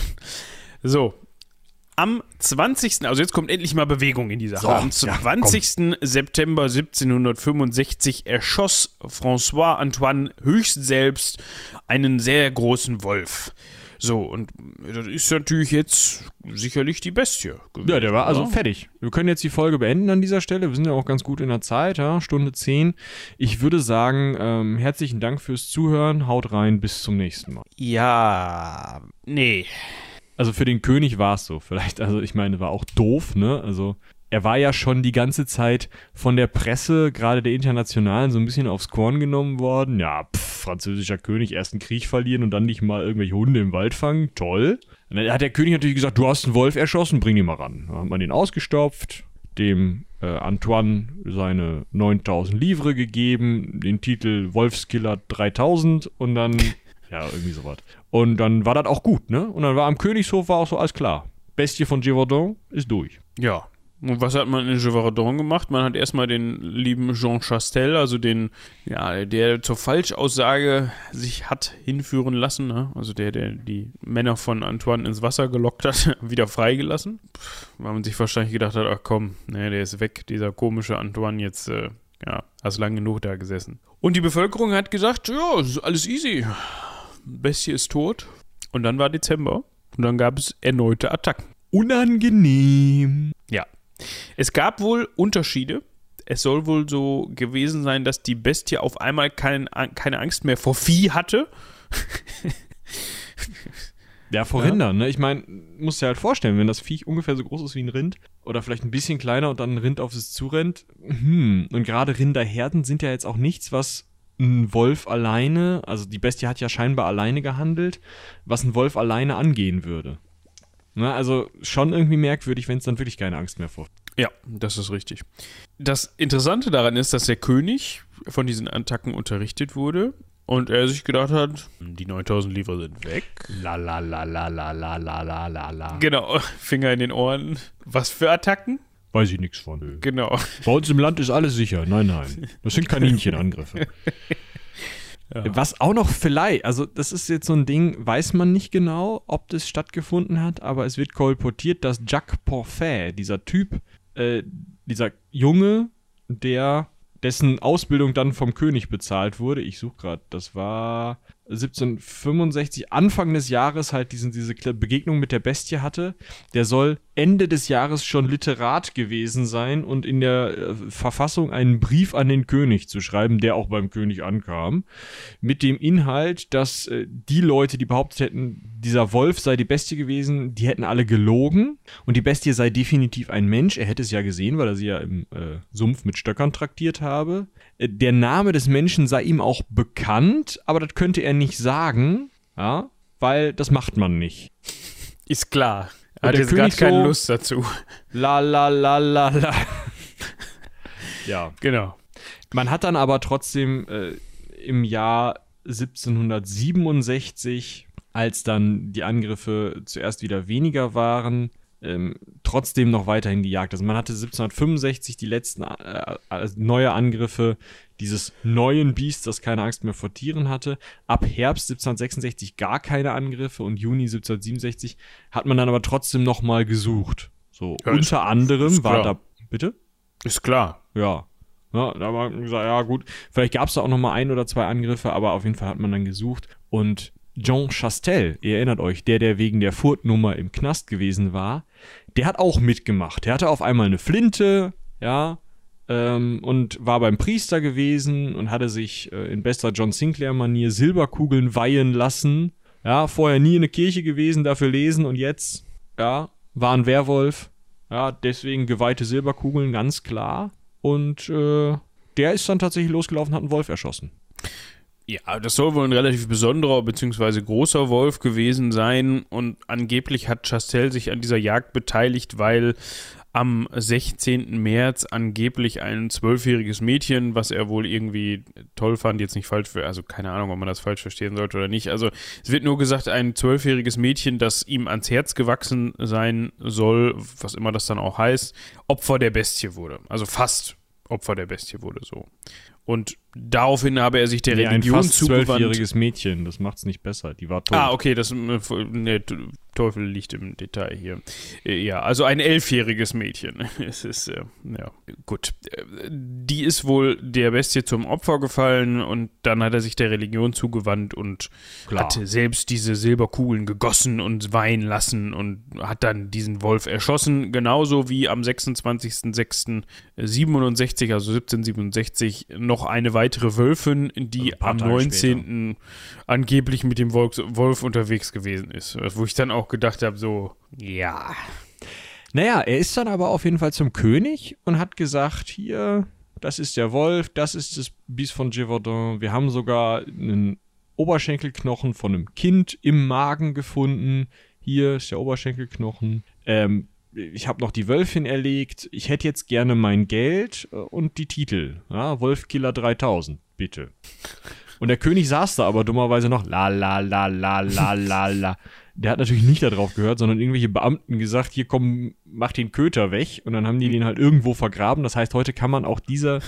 So. Am 20. Also jetzt kommt endlich mal Bewegung in die Sache. So, Am ja, 20. September 1765 erschoss François Antoine höchst selbst einen sehr großen Wolf. So, und das ist natürlich jetzt sicherlich die Bestie. gewesen, Ja, der war also oder? fertig. Wir können jetzt die Folge beenden an dieser Stelle. Wir sind ja auch ganz gut in der Zeit, ja, Stunde 10. Ich würde sagen, ähm, herzlichen Dank fürs Zuhören. Haut rein, bis zum nächsten Mal. Ja, nee. Also für den König war es so. Vielleicht, also ich meine, war auch doof, ne? Also er war ja schon die ganze Zeit von der Presse, gerade der internationalen, so ein bisschen aufs Korn genommen worden. Ja, pff, französischer König, erst einen Krieg verlieren und dann nicht mal irgendwelche Hunde im Wald fangen. Toll. Und dann hat der König natürlich gesagt, du hast einen Wolf erschossen, bring ihn mal ran. Dann hat man den ausgestopft, dem äh, Antoine seine 9000 Livre gegeben, den Titel Wolfskiller 3000 und dann, ja, irgendwie sowas. Und dann war das auch gut, ne? Und dann war am Königshof war auch so alles klar. Bestie von Gévaudan ist durch. Ja. Und was hat man in Gévaudan gemacht? Man hat erstmal den lieben Jean Chastel, also den, ja, der zur Falschaussage sich hat hinführen lassen, ne? also der, der die Männer von Antoine ins Wasser gelockt hat, wieder freigelassen. Pff, weil man sich wahrscheinlich gedacht hat, ach komm, ne, der ist weg, dieser komische Antoine, jetzt äh, Ja, hast lang genug da gesessen. Und die Bevölkerung hat gesagt, ja, ist alles easy. Bestie ist tot. Und dann war Dezember und dann gab es erneute Attacken. Unangenehm. Es gab wohl Unterschiede. Es soll wohl so gewesen sein, dass die Bestie auf einmal kein, keine Angst mehr vor Vieh hatte. Ja, vor Ja. Rindern, ne? Ich meine, musst dir halt vorstellen, wenn das Viech ungefähr so groß ist wie ein Rind oder vielleicht ein bisschen kleiner und dann ein Rind auf es zurennt. Hm. Und gerade Rinderherden sind ja jetzt auch nichts, was ein Wolf alleine, also die Bestie hat ja scheinbar alleine gehandelt, was ein Wolf alleine angehen würde. Ne? Also schon irgendwie merkwürdig, wenn es dann wirklich keine Angst mehr vor. Ja, das ist richtig. Das Interessante daran ist, dass der König von diesen Attacken unterrichtet wurde und er sich gedacht hat, die 9000 Liefer sind weg. La la la la la la la la la la. Genau, Finger in den Ohren. Was für Attacken? Weiß ich nichts von. Genau. Bei uns im Land ist alles sicher. Nein, nein. Das sind Kaninchenangriffe. Was auch noch vielleicht, also das ist jetzt so ein Ding, weiß man nicht genau, ob das stattgefunden hat, aber es wird kolportiert, dass Jacques Porfait, dieser Typ, äh, dieser Junge, der dessen Ausbildung dann vom König bezahlt wurde, ich suche gerade, das war 1765, Anfang des Jahres halt diesen, diese Begegnung mit der Bestie hatte, der soll Ende des Jahres schon Literat gewesen sein und in der äh, Verfassung einen Brief an den König zu schreiben, der auch beim König ankam, mit dem Inhalt, dass äh, die Leute, die behauptet hätten, dieser Wolf sei die Bestie gewesen, die hätten alle gelogen und die Bestie sei definitiv ein Mensch. Er hätte es ja gesehen, weil er sie ja im äh, Sumpf mit Stöckern traktiert habe. Äh, der Name des Menschen sei ihm auch bekannt, aber das könnte er nicht sagen, ja, weil das macht man nicht. Ist klar. Hat jetzt König keine so- Lust dazu. La la la la la. ja. Genau. Man hat dann aber trotzdem äh, im Jahr 1767, als dann die Angriffe zuerst wieder weniger waren, ähm, trotzdem noch weiterhin gejagt. Also man hatte 1765 die letzten äh, äh, neue Angriffe dieses neuen Biest, das keine Angst mehr vor Tieren hatte. Ab Herbst 1766 gar keine Angriffe und Juni 1767 hat man dann aber trotzdem noch mal gesucht. So Ja, ist- unter anderem ist war da bitte Ist klar. ja. Ja, da haben wir gesagt, ja gut, vielleicht gab es da auch noch mal ein oder zwei Angriffe, aber auf jeden Fall hat man dann gesucht. Und Jean Chastel, ihr erinnert euch, der, der wegen der Furtnummer im Knast gewesen war, der hat auch mitgemacht. Der hatte auf einmal eine Flinte, ja, ähm, und war beim Priester gewesen und hatte sich äh, in bester John Sinclair-Manier Silberkugeln weihen lassen. Ja, vorher nie in eine Kirche gewesen, dafür lesen und jetzt, ja, war ein Werwolf. Ja, deswegen geweihte Silberkugeln, ganz klar. Und äh, der ist dann tatsächlich losgelaufen hat einen Wolf erschossen. Ja, das soll wohl ein relativ besonderer bzw. großer Wolf gewesen sein und angeblich hat Chastel sich an dieser Jagd beteiligt, weil am 16. März angeblich ein zwölfjähriges Mädchen, was er wohl irgendwie toll fand, jetzt nicht falsch, für, also keine Ahnung, ob man das falsch verstehen sollte oder nicht. Also es wird nur gesagt, ein zwölfjähriges Mädchen, das ihm ans Herz gewachsen sein soll, was immer das dann auch heißt, Opfer der Bestie wurde. Also fast Opfer der Bestie wurde so. Und daraufhin habe er sich der Nee, ein Religion fast zugewandt. zwölfjähriges Mädchen, das macht's nicht besser. Die war tot. Ah, okay, das ne, Teufel liegt im Detail hier. Äh, Ja, also ein elfjähriges Mädchen. Es ist, äh, ja, gut. Äh, Die ist wohl der Bestie zum Opfer gefallen und dann hat er sich der Religion zugewandt und Klar. hat selbst diese Silberkugeln gegossen und weihen lassen und hat dann diesen Wolf erschossen, genauso wie am 26.06.67, also 1767, noch eine weitere Wölfin, die Also am Tage 19. angeblich mit dem Wolf, Wolf unterwegs gewesen ist. Wo ich dann auch gedacht habe, so, ja. Naja, er ist dann aber auf jeden Fall zum König und hat gesagt, hier, das ist der Wolf, das ist das Biest von Gévaudan. Wir haben sogar einen Oberschenkelknochen von einem Kind im Magen gefunden. Hier ist der Oberschenkelknochen. Ähm, ich habe noch die Wölfin erlegt. Ich hätte jetzt gerne mein Geld äh, und die Titel. Ja, Wolfkiller 3000, bitte. Und der König saß da aber dummerweise noch la la la la la la la. Der hat natürlich nicht darauf gehört, sondern irgendwelche Beamten gesagt, hier komm, mach den Köter weg. Und dann haben die den halt irgendwo vergraben. Das heißt, heute kann man auch diese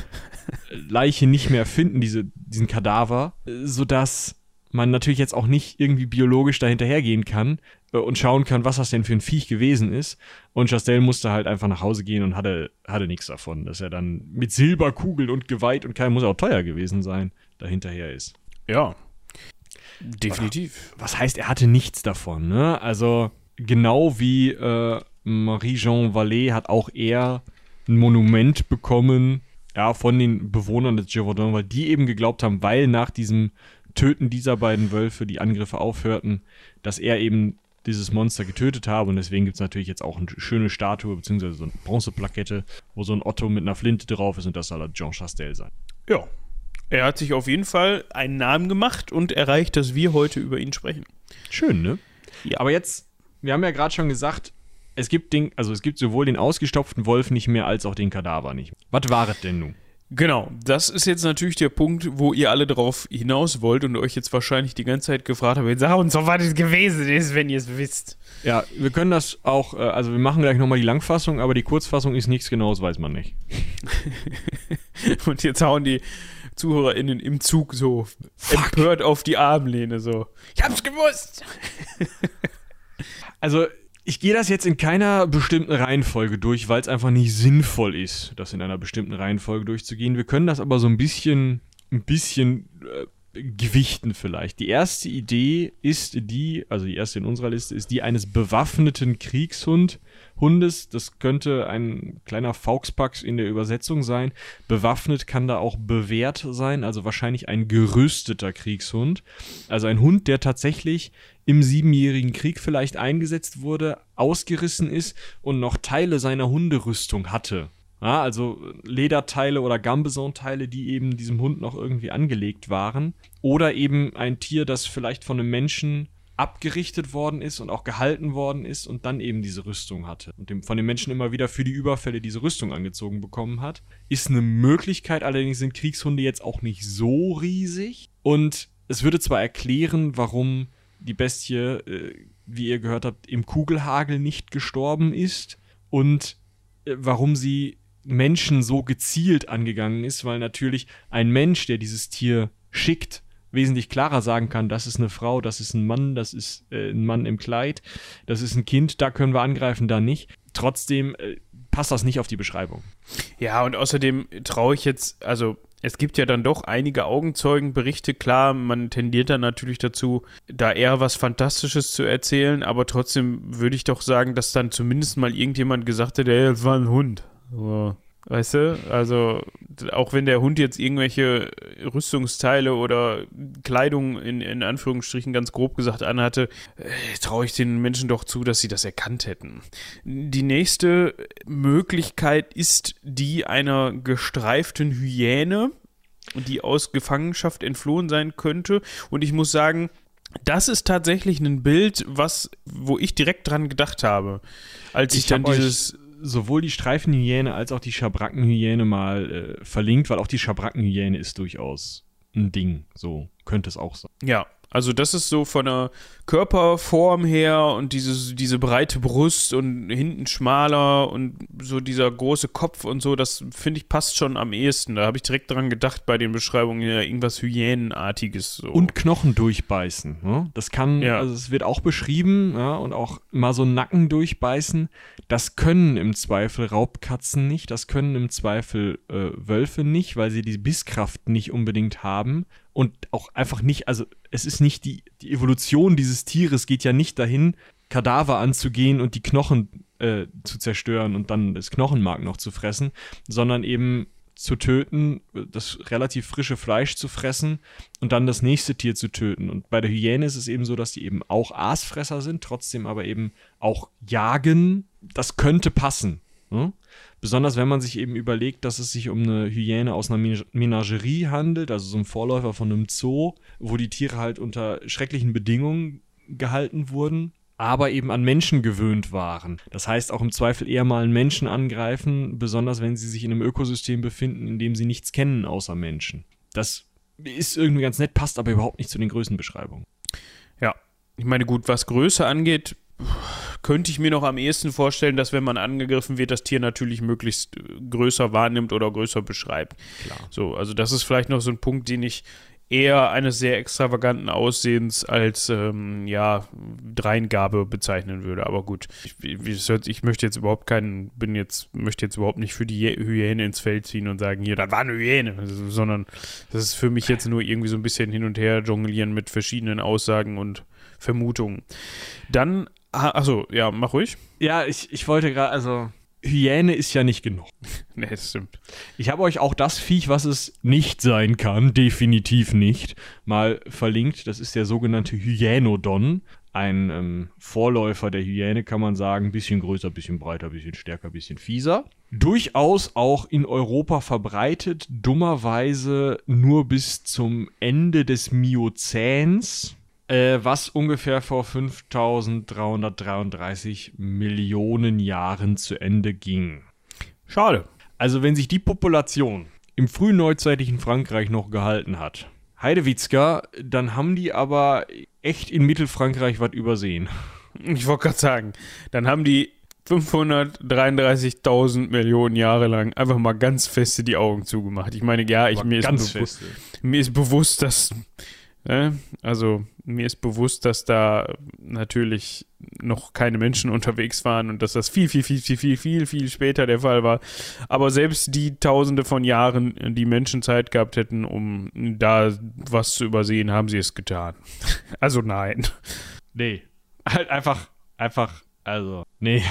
Leiche nicht mehr finden, diese, diesen Kadaver, äh, sodass man natürlich jetzt auch nicht irgendwie biologisch dahinterhergehen kann äh, und schauen kann, was das denn für ein Viech gewesen ist. Und Chastel musste halt einfach nach Hause gehen und hatte, hatte nichts davon, dass er dann mit Silberkugeln und geweiht und kein muss auch teuer gewesen sein, dahinterher ist. Ja. Definitiv. Was heißt, er hatte nichts davon, ne? Also, genau wie äh, Marie-Jean Vallée hat auch er ein Monument bekommen, ja, von den Bewohnern des Gévaudan, weil die eben geglaubt haben, weil nach diesem Töten dieser beiden Wölfe die Angriffe aufhörten, dass er eben dieses Monster getötet habe und deswegen gibt es natürlich jetzt auch eine schöne Statue, beziehungsweise so eine Bronzeplakette, wo so ein Otto mit einer Flinte drauf ist und das soll er Jean Chastel sein. Ja. Er hat sich auf jeden Fall einen Namen gemacht und erreicht, dass wir heute über ihn sprechen. Schön, ne? Ja. Aber jetzt, wir haben ja gerade schon gesagt, es gibt den, also es gibt sowohl den ausgestopften Wolf nicht mehr, als auch den Kadaver nicht. Was war es denn nun? Genau, das ist jetzt natürlich der Punkt, wo ihr alle drauf hinaus wollt und euch jetzt wahrscheinlich die ganze Zeit gefragt habt, sag uns doch, was es gewesen ist, wenn ihr es wisst. Ja, wir können das auch, äh, also wir machen gleich nochmal die Langfassung, aber die Kurzfassung ist nichts Genaues, weiß man nicht. Und jetzt hauen die ZuhörerInnen im Zug so Fuck. empört auf die Armlehne so. Ich hab's gewusst! Also, ich gehe das jetzt in keiner bestimmten Reihenfolge durch, weil es einfach nicht sinnvoll ist, das in einer bestimmten Reihenfolge durchzugehen. Wir können das aber so ein bisschen, ein bisschen äh, gewichten vielleicht. Die erste Idee ist die, also die erste in unserer Liste, ist die eines bewaffneten Kriegshund. Hundes, das könnte ein kleiner Fauxpax in der Übersetzung sein. Bewaffnet kann da auch bewährt sein, also wahrscheinlich ein gerüsteter Kriegshund. Also ein Hund, der tatsächlich im Siebenjährigen Krieg vielleicht eingesetzt wurde, ausgerissen ist und noch Teile seiner Hunderüstung hatte. Ja, also Lederteile oder Gambeson-Teile, die eben diesem Hund noch irgendwie angelegt waren. Oder eben ein Tier, das vielleicht von einem Menschen abgerichtet worden ist und auch gehalten worden ist und dann eben diese Rüstung hatte und dem, von den Menschen immer wieder für die Überfälle diese Rüstung angezogen bekommen hat. Ist eine Möglichkeit, allerdings sind Kriegshunde jetzt auch nicht so riesig und es würde zwar erklären, warum die Bestie, äh, wie ihr gehört habt, im Kugelhagel nicht gestorben ist und äh, warum sie Menschen so gezielt angegangen ist, weil natürlich ein Mensch, der dieses Tier schickt, wesentlich klarer sagen kann, das ist eine Frau, das ist ein Mann, das ist äh, ein Mann im Kleid, das ist ein Kind, da können wir angreifen, da nicht. Trotzdem äh, passt das nicht auf die Beschreibung. Ja, und außerdem traue ich jetzt, also es gibt ja dann doch einige Augenzeugenberichte. Klar, man tendiert dann natürlich dazu, da eher was Fantastisches zu erzählen, aber trotzdem würde ich doch sagen, dass dann zumindest mal irgendjemand gesagt hat, das war ein Hund. So. Weißt du? Also, auch wenn der Hund jetzt irgendwelche Rüstungsteile oder Kleidung in, in Anführungsstrichen ganz grob gesagt anhatte, äh, traue ich den Menschen doch zu, dass sie das erkannt hätten. Die nächste Möglichkeit ist die einer gestreiften Hyäne, die aus Gefangenschaft entflohen sein könnte. Und ich muss sagen, das ist tatsächlich ein Bild, was, wo ich direkt dran gedacht habe, als ich, Ich dann dieses Sowohl die Streifenhyäne als auch die Schabrackenhyäne mal äh, verlinkt, weil auch die Schabrackenhyäne ist durchaus ein Ding. So könnte es auch sein. Ja, also das ist so von der Körperform her und dieses, diese breite Brust und hinten schmaler und so dieser große Kopf und so, das finde ich passt schon am ehesten. Da habe ich direkt dran gedacht bei den Beschreibungen, ja, irgendwas Hyänenartiges. So. Und Knochen durchbeißen. Ne? Das kann, Ja. also es wird auch beschrieben, ja, und auch mal so Nacken durchbeißen. Das können im Zweifel Raubkatzen nicht, das können im Zweifel äh, Wölfe nicht, weil sie die Bisskraft nicht unbedingt haben. Und auch einfach nicht, also es ist nicht die, die Evolution dieses Tieres geht ja nicht dahin, Kadaver anzugehen und die Knochen äh, zu zerstören und dann das Knochenmark noch zu fressen, sondern eben zu töten, das relativ frische Fleisch zu fressen und dann das nächste Tier zu töten. Und bei der Hyäne ist es eben so, dass die eben auch Aasfresser sind, trotzdem aber eben auch jagen. Das könnte passen. Ne? Besonders wenn man sich eben überlegt, dass es sich um eine Hyäne aus einer Menag- Menagerie handelt, also so ein Vorläufer von einem Zoo, wo die Tiere halt unter schrecklichen Bedingungen gehalten wurden, aber eben an Menschen gewöhnt waren. Das heißt auch im Zweifel eher mal einen Menschen angreifen, besonders wenn sie sich in einem Ökosystem befinden, in dem sie nichts kennen außer Menschen. Das ist irgendwie ganz nett, passt aber überhaupt nicht zu den Größenbeschreibungen. Ja, ich meine, gut, was Größe angeht, könnte ich mir noch am ehesten vorstellen, dass wenn man angegriffen wird, das Tier natürlich möglichst äh, größer wahrnimmt oder größer beschreibt. Klar. So, also das ist vielleicht noch so ein Punkt, den ich eher eines sehr extravaganten Aussehens als ähm, ja Dreingabe bezeichnen würde. Aber gut, ich, ich, möchte jetzt überhaupt keinen, bin jetzt möchte jetzt überhaupt nicht für die Hyäne ins Feld ziehen und sagen, hier, das war eine Hyäne, sondern das ist für mich jetzt nur irgendwie so ein bisschen hin und her jonglieren mit verschiedenen Aussagen und Vermutungen. Dann, achso, ja, mach ruhig. Ja, ich, ich wollte gerade, also Hyäne ist ja nicht genug. nee, das stimmt. Ich habe euch auch das Viech, was es nicht sein kann, definitiv nicht, mal verlinkt. Das ist der sogenannte Hyänodon. Ein ähm, Vorläufer der Hyäne, kann man sagen. Bisschen größer, bisschen breiter, bisschen stärker, bisschen fieser. Durchaus auch in Europa verbreitet, dummerweise nur bis zum Ende des Miozäns äh, was ungefähr vor 5333 Millionen Jahren zu Ende ging. Schade. Also wenn sich die Population im frühen neuzeitlichen Frankreich noch gehalten hat, Heidewitzka, dann haben die aber echt in Mittelfrankreich was übersehen. Ich wollte gerade sagen, dann haben die 533.000 Millionen Jahre lang einfach mal ganz feste die Augen zugemacht. Ich meine, ja, ich, mir, ist mir ist bewusst, dass? Also mir ist bewusst, dass da natürlich noch keine Menschen unterwegs waren und dass das viel, viel, viel, viel, viel, viel, viel später der Fall war. Aber selbst die Tausende von Jahren, die Menschen Zeit gehabt hätten, um da was zu übersehen, haben sie es getan. Also nein. Nee. Halt einfach, einfach, also, nee.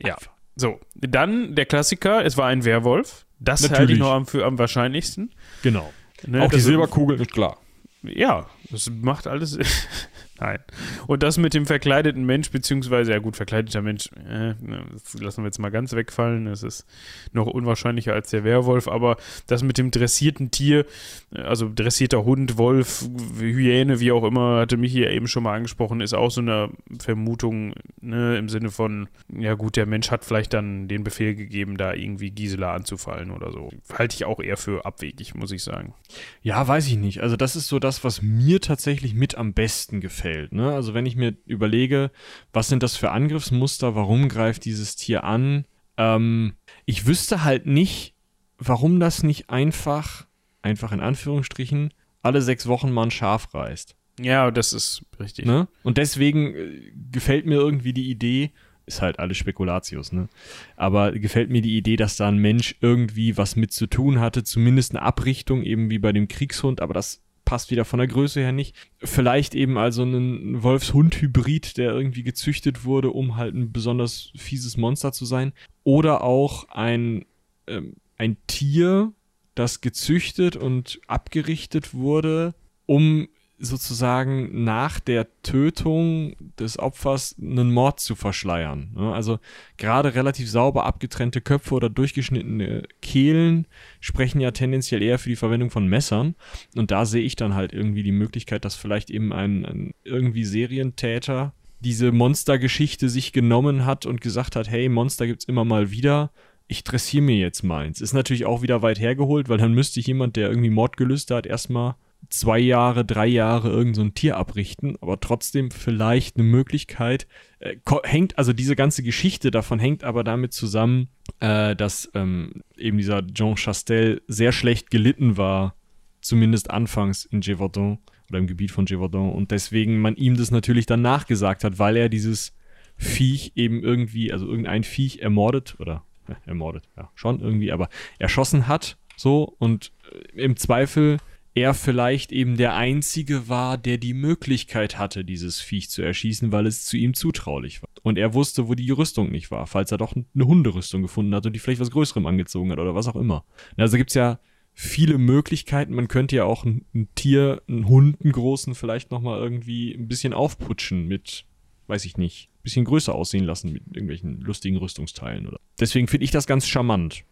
Ja. So, dann der Klassiker, es war ein Werwolf. Das halte ich noch am, für am wahrscheinlichsten. Genau. Ne, Auch die Silberkugel ist klar ja, das macht alles. Nein. Und das mit dem verkleideten Mensch, beziehungsweise, ja gut, verkleideter Mensch, äh, das lassen wir jetzt mal ganz wegfallen. Das ist noch unwahrscheinlicher als der Werwolf, aber das mit dem dressierten Tier, also dressierter Hund, Wolf, Hyäne, wie auch immer, hatte mich hier eben schon mal angesprochen, ist auch so eine Vermutung, ne, im Sinne von, ja gut, der Mensch hat vielleicht dann den Befehl gegeben, da irgendwie Gisela anzufallen oder so. Halte ich auch eher für abwegig, muss ich sagen. Ja, weiß ich nicht. Also, das ist so das, was mir tatsächlich mit am besten gefällt gefällt. Ne? Also wenn ich mir überlege, was sind das für Angriffsmuster, warum greift dieses Tier an, ähm, ich wüsste halt nicht, warum das nicht einfach, einfach in Anführungsstrichen, alle sechs Wochen mal ein Schaf reißt. Ja, das ist richtig. Ne? Und deswegen äh, gefällt mir irgendwie die Idee, ist halt alles Spekulatius, ne? Aber gefällt mir die Idee, dass da ein Mensch irgendwie was mit zu tun hatte, zumindest eine Abrichtung, eben wie bei dem Kriegshund, aber das passt wieder von der Größe her nicht. Vielleicht eben also ein Wolfshund-Hybrid, der irgendwie gezüchtet wurde, um halt ein besonders fieses Monster zu sein. Oder auch ein, ähm, ein Tier, das gezüchtet und abgerichtet wurde, um sozusagen nach der Tötung des Opfers einen Mord zu verschleiern. Ne? Also gerade relativ sauber abgetrennte Köpfe oder durchgeschnittene Kehlen sprechen ja tendenziell eher für die Verwendung von Messern. Und da sehe ich dann halt irgendwie die Möglichkeit, dass vielleicht eben ein, ein irgendwie Serientäter diese Monstergeschichte sich genommen hat und gesagt hat, hey, Monster gibt's immer mal wieder ich dressiere mir jetzt meins. Ist natürlich auch wieder weit hergeholt, weil dann müsste jemand, der irgendwie Mordgelüste hat, erstmal zwei Jahre, drei Jahre irgend so Tier abrichten, aber trotzdem vielleicht eine Möglichkeit. Äh, hängt, also diese ganze Geschichte davon hängt aber damit zusammen, äh, dass ähm, eben dieser Jean Chastel sehr schlecht gelitten war, zumindest anfangs in Gévaudan oder im Gebiet von Gévaudan und deswegen man ihm das natürlich dann nachgesagt hat, weil er dieses Viech eben irgendwie, also irgendein Viech ermordet oder äh, ermordet, ja, schon irgendwie, aber erschossen hat, so und äh, im Zweifel er vielleicht eben der Einzige war, der die Möglichkeit hatte, dieses Viech zu erschießen, weil es zu ihm zutraulich war. Und er wusste, wo die Rüstung nicht war, falls er doch eine Hunderüstung gefunden hat und die vielleicht was Größerem angezogen hat oder was auch immer. Also gibt's ja viele Möglichkeiten. Man könnte ja auch ein, ein Tier, einen Hund, einen großen, vielleicht nochmal irgendwie ein bisschen aufputschen mit, weiß ich nicht, ein bisschen größer aussehen lassen mit irgendwelchen lustigen Rüstungsteilen oder. Deswegen finde ich das ganz charmant.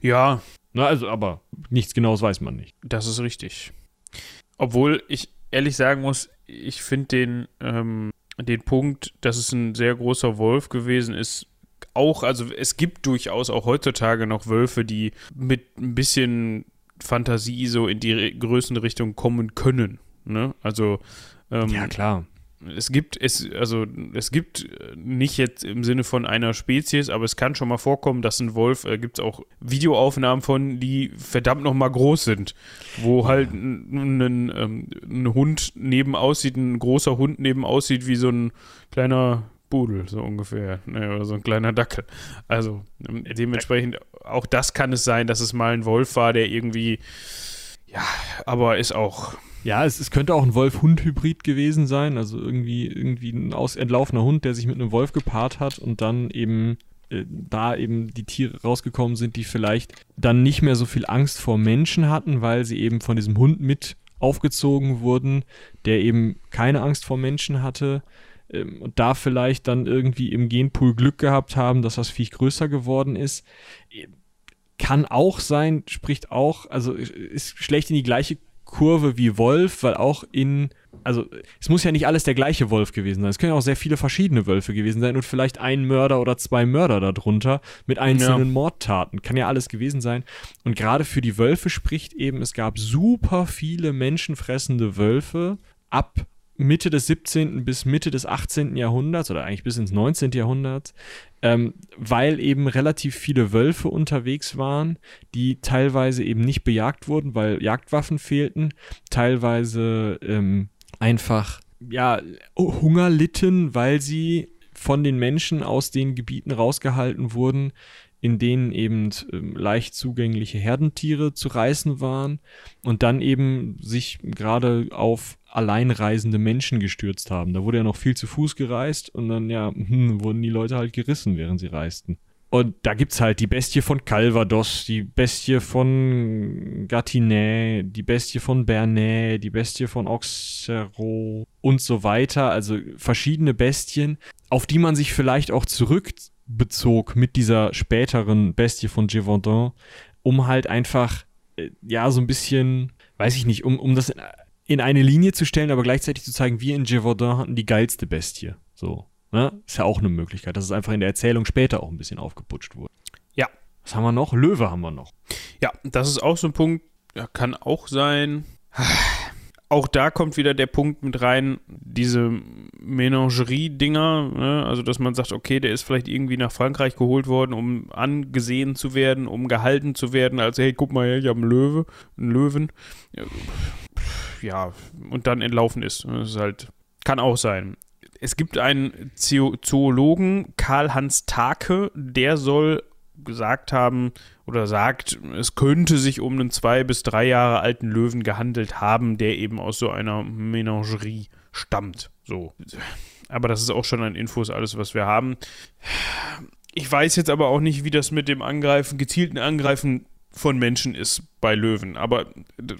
Ja, na, also, aber nichts Genaues weiß man nicht. Das ist richtig. Obwohl ich ehrlich sagen muss, ich finde den, ähm, den Punkt, dass es ein sehr großer Wolf gewesen ist, auch, also es gibt durchaus auch heutzutage noch Wölfe, die mit ein bisschen Fantasie so in die Größenrichtung kommen können. Ne? Also ähm, ja klar. Es gibt es, also es gibt nicht jetzt im Sinne von einer Spezies, aber es kann schon mal vorkommen, dass ein Wolf, äh, gibt es auch Videoaufnahmen von, die verdammt nochmal groß sind, wo halt ein, ein, ähm, ein Hund neben aussieht, ein großer Hund neben aussieht wie so ein kleiner Pudel, so ungefähr. Ne, oder so ein kleiner Dackel. Also ähm, dementsprechend, auch das kann es sein, dass es mal ein Wolf war, der irgendwie, ja, aber ist auch. Ja, es, es könnte auch ein Wolf-Hund-Hybrid gewesen sein, also irgendwie, irgendwie ein aus entlaufener Hund, der sich mit einem Wolf gepaart hat und dann eben äh, da eben die Tiere rausgekommen sind, die vielleicht dann nicht mehr so viel Angst vor Menschen hatten, weil sie eben von diesem Hund mit aufgezogen wurden, der eben keine Angst vor Menschen hatte ähm, und da vielleicht dann irgendwie im Genpool Glück gehabt haben, dass das Viech größer geworden ist. Kann auch sein, spricht auch, also ist schlecht in die gleiche Kurve wie Wolf, weil auch in, also es muss ja nicht alles der gleiche Wolf gewesen sein. Es können ja auch sehr viele verschiedene Wölfe gewesen sein und vielleicht ein Mörder oder zwei Mörder darunter mit einzelnen ja. Mordtaten. Kann ja alles gewesen sein. Und gerade für die Wölfe spricht eben, es gab super viele menschenfressende Wölfe ab Mitte des 17. bis Mitte des 18. Jahrhunderts oder eigentlich bis ins 19. Jahrhundert, ähm, weil eben relativ viele Wölfe unterwegs waren, die teilweise eben nicht bejagt wurden, weil Jagdwaffen fehlten, teilweise ähm, einfach ja, Hunger litten, weil sie von den Menschen aus den Gebieten rausgehalten wurden, in denen eben ähm, leicht zugängliche Herdentiere zu reißen waren und dann eben sich gerade auf alleinreisende Menschen gestürzt haben. Da wurde ja noch viel zu Fuß gereist und dann ja hm, wurden die Leute halt gerissen, während sie reisten. Und da gibt's halt die Bestie von Calvados, die Bestie von Gatineau, die Bestie von Bernay, die Bestie von Auxerrois und so weiter. Also verschiedene Bestien, auf die man sich vielleicht auch zurückbezog mit dieser späteren Bestie von Gévaudan, um halt einfach, äh, ja, so ein bisschen, weiß ich nicht, um, um das in eine Linie zu stellen, aber gleichzeitig zu zeigen, wir in Gévaudan hatten die geilste Bestie. So. Ne? Ist ja auch eine Möglichkeit, dass es einfach in der Erzählung später auch ein bisschen aufgeputscht wurde. Ja. Was haben wir noch? Löwe haben wir noch. Ja, das ist auch so ein Punkt, ja, kann auch sein. Auch da kommt wieder der Punkt mit rein, diese Menagerie-Dinger, ne? also dass man sagt, okay, der ist vielleicht irgendwie nach Frankreich geholt worden, um angesehen zu werden, um gehalten zu werden, als hey, guck mal ich habe einen Löwe, einen Löwen ja, und dann entlaufen ist. Das ist halt, kann auch sein. Es gibt einen Zoologen, Karl-Hans Take, der soll gesagt haben oder sagt, es könnte sich um einen zwei bis drei Jahre alten Löwen gehandelt haben, der eben aus so einer Menagerie stammt. So. Aber das ist auch schon an Infos alles, was wir haben. Ich weiß jetzt aber auch nicht, wie das mit dem Angreifen, gezielten Angreifen von Menschen ist bei Löwen. Aber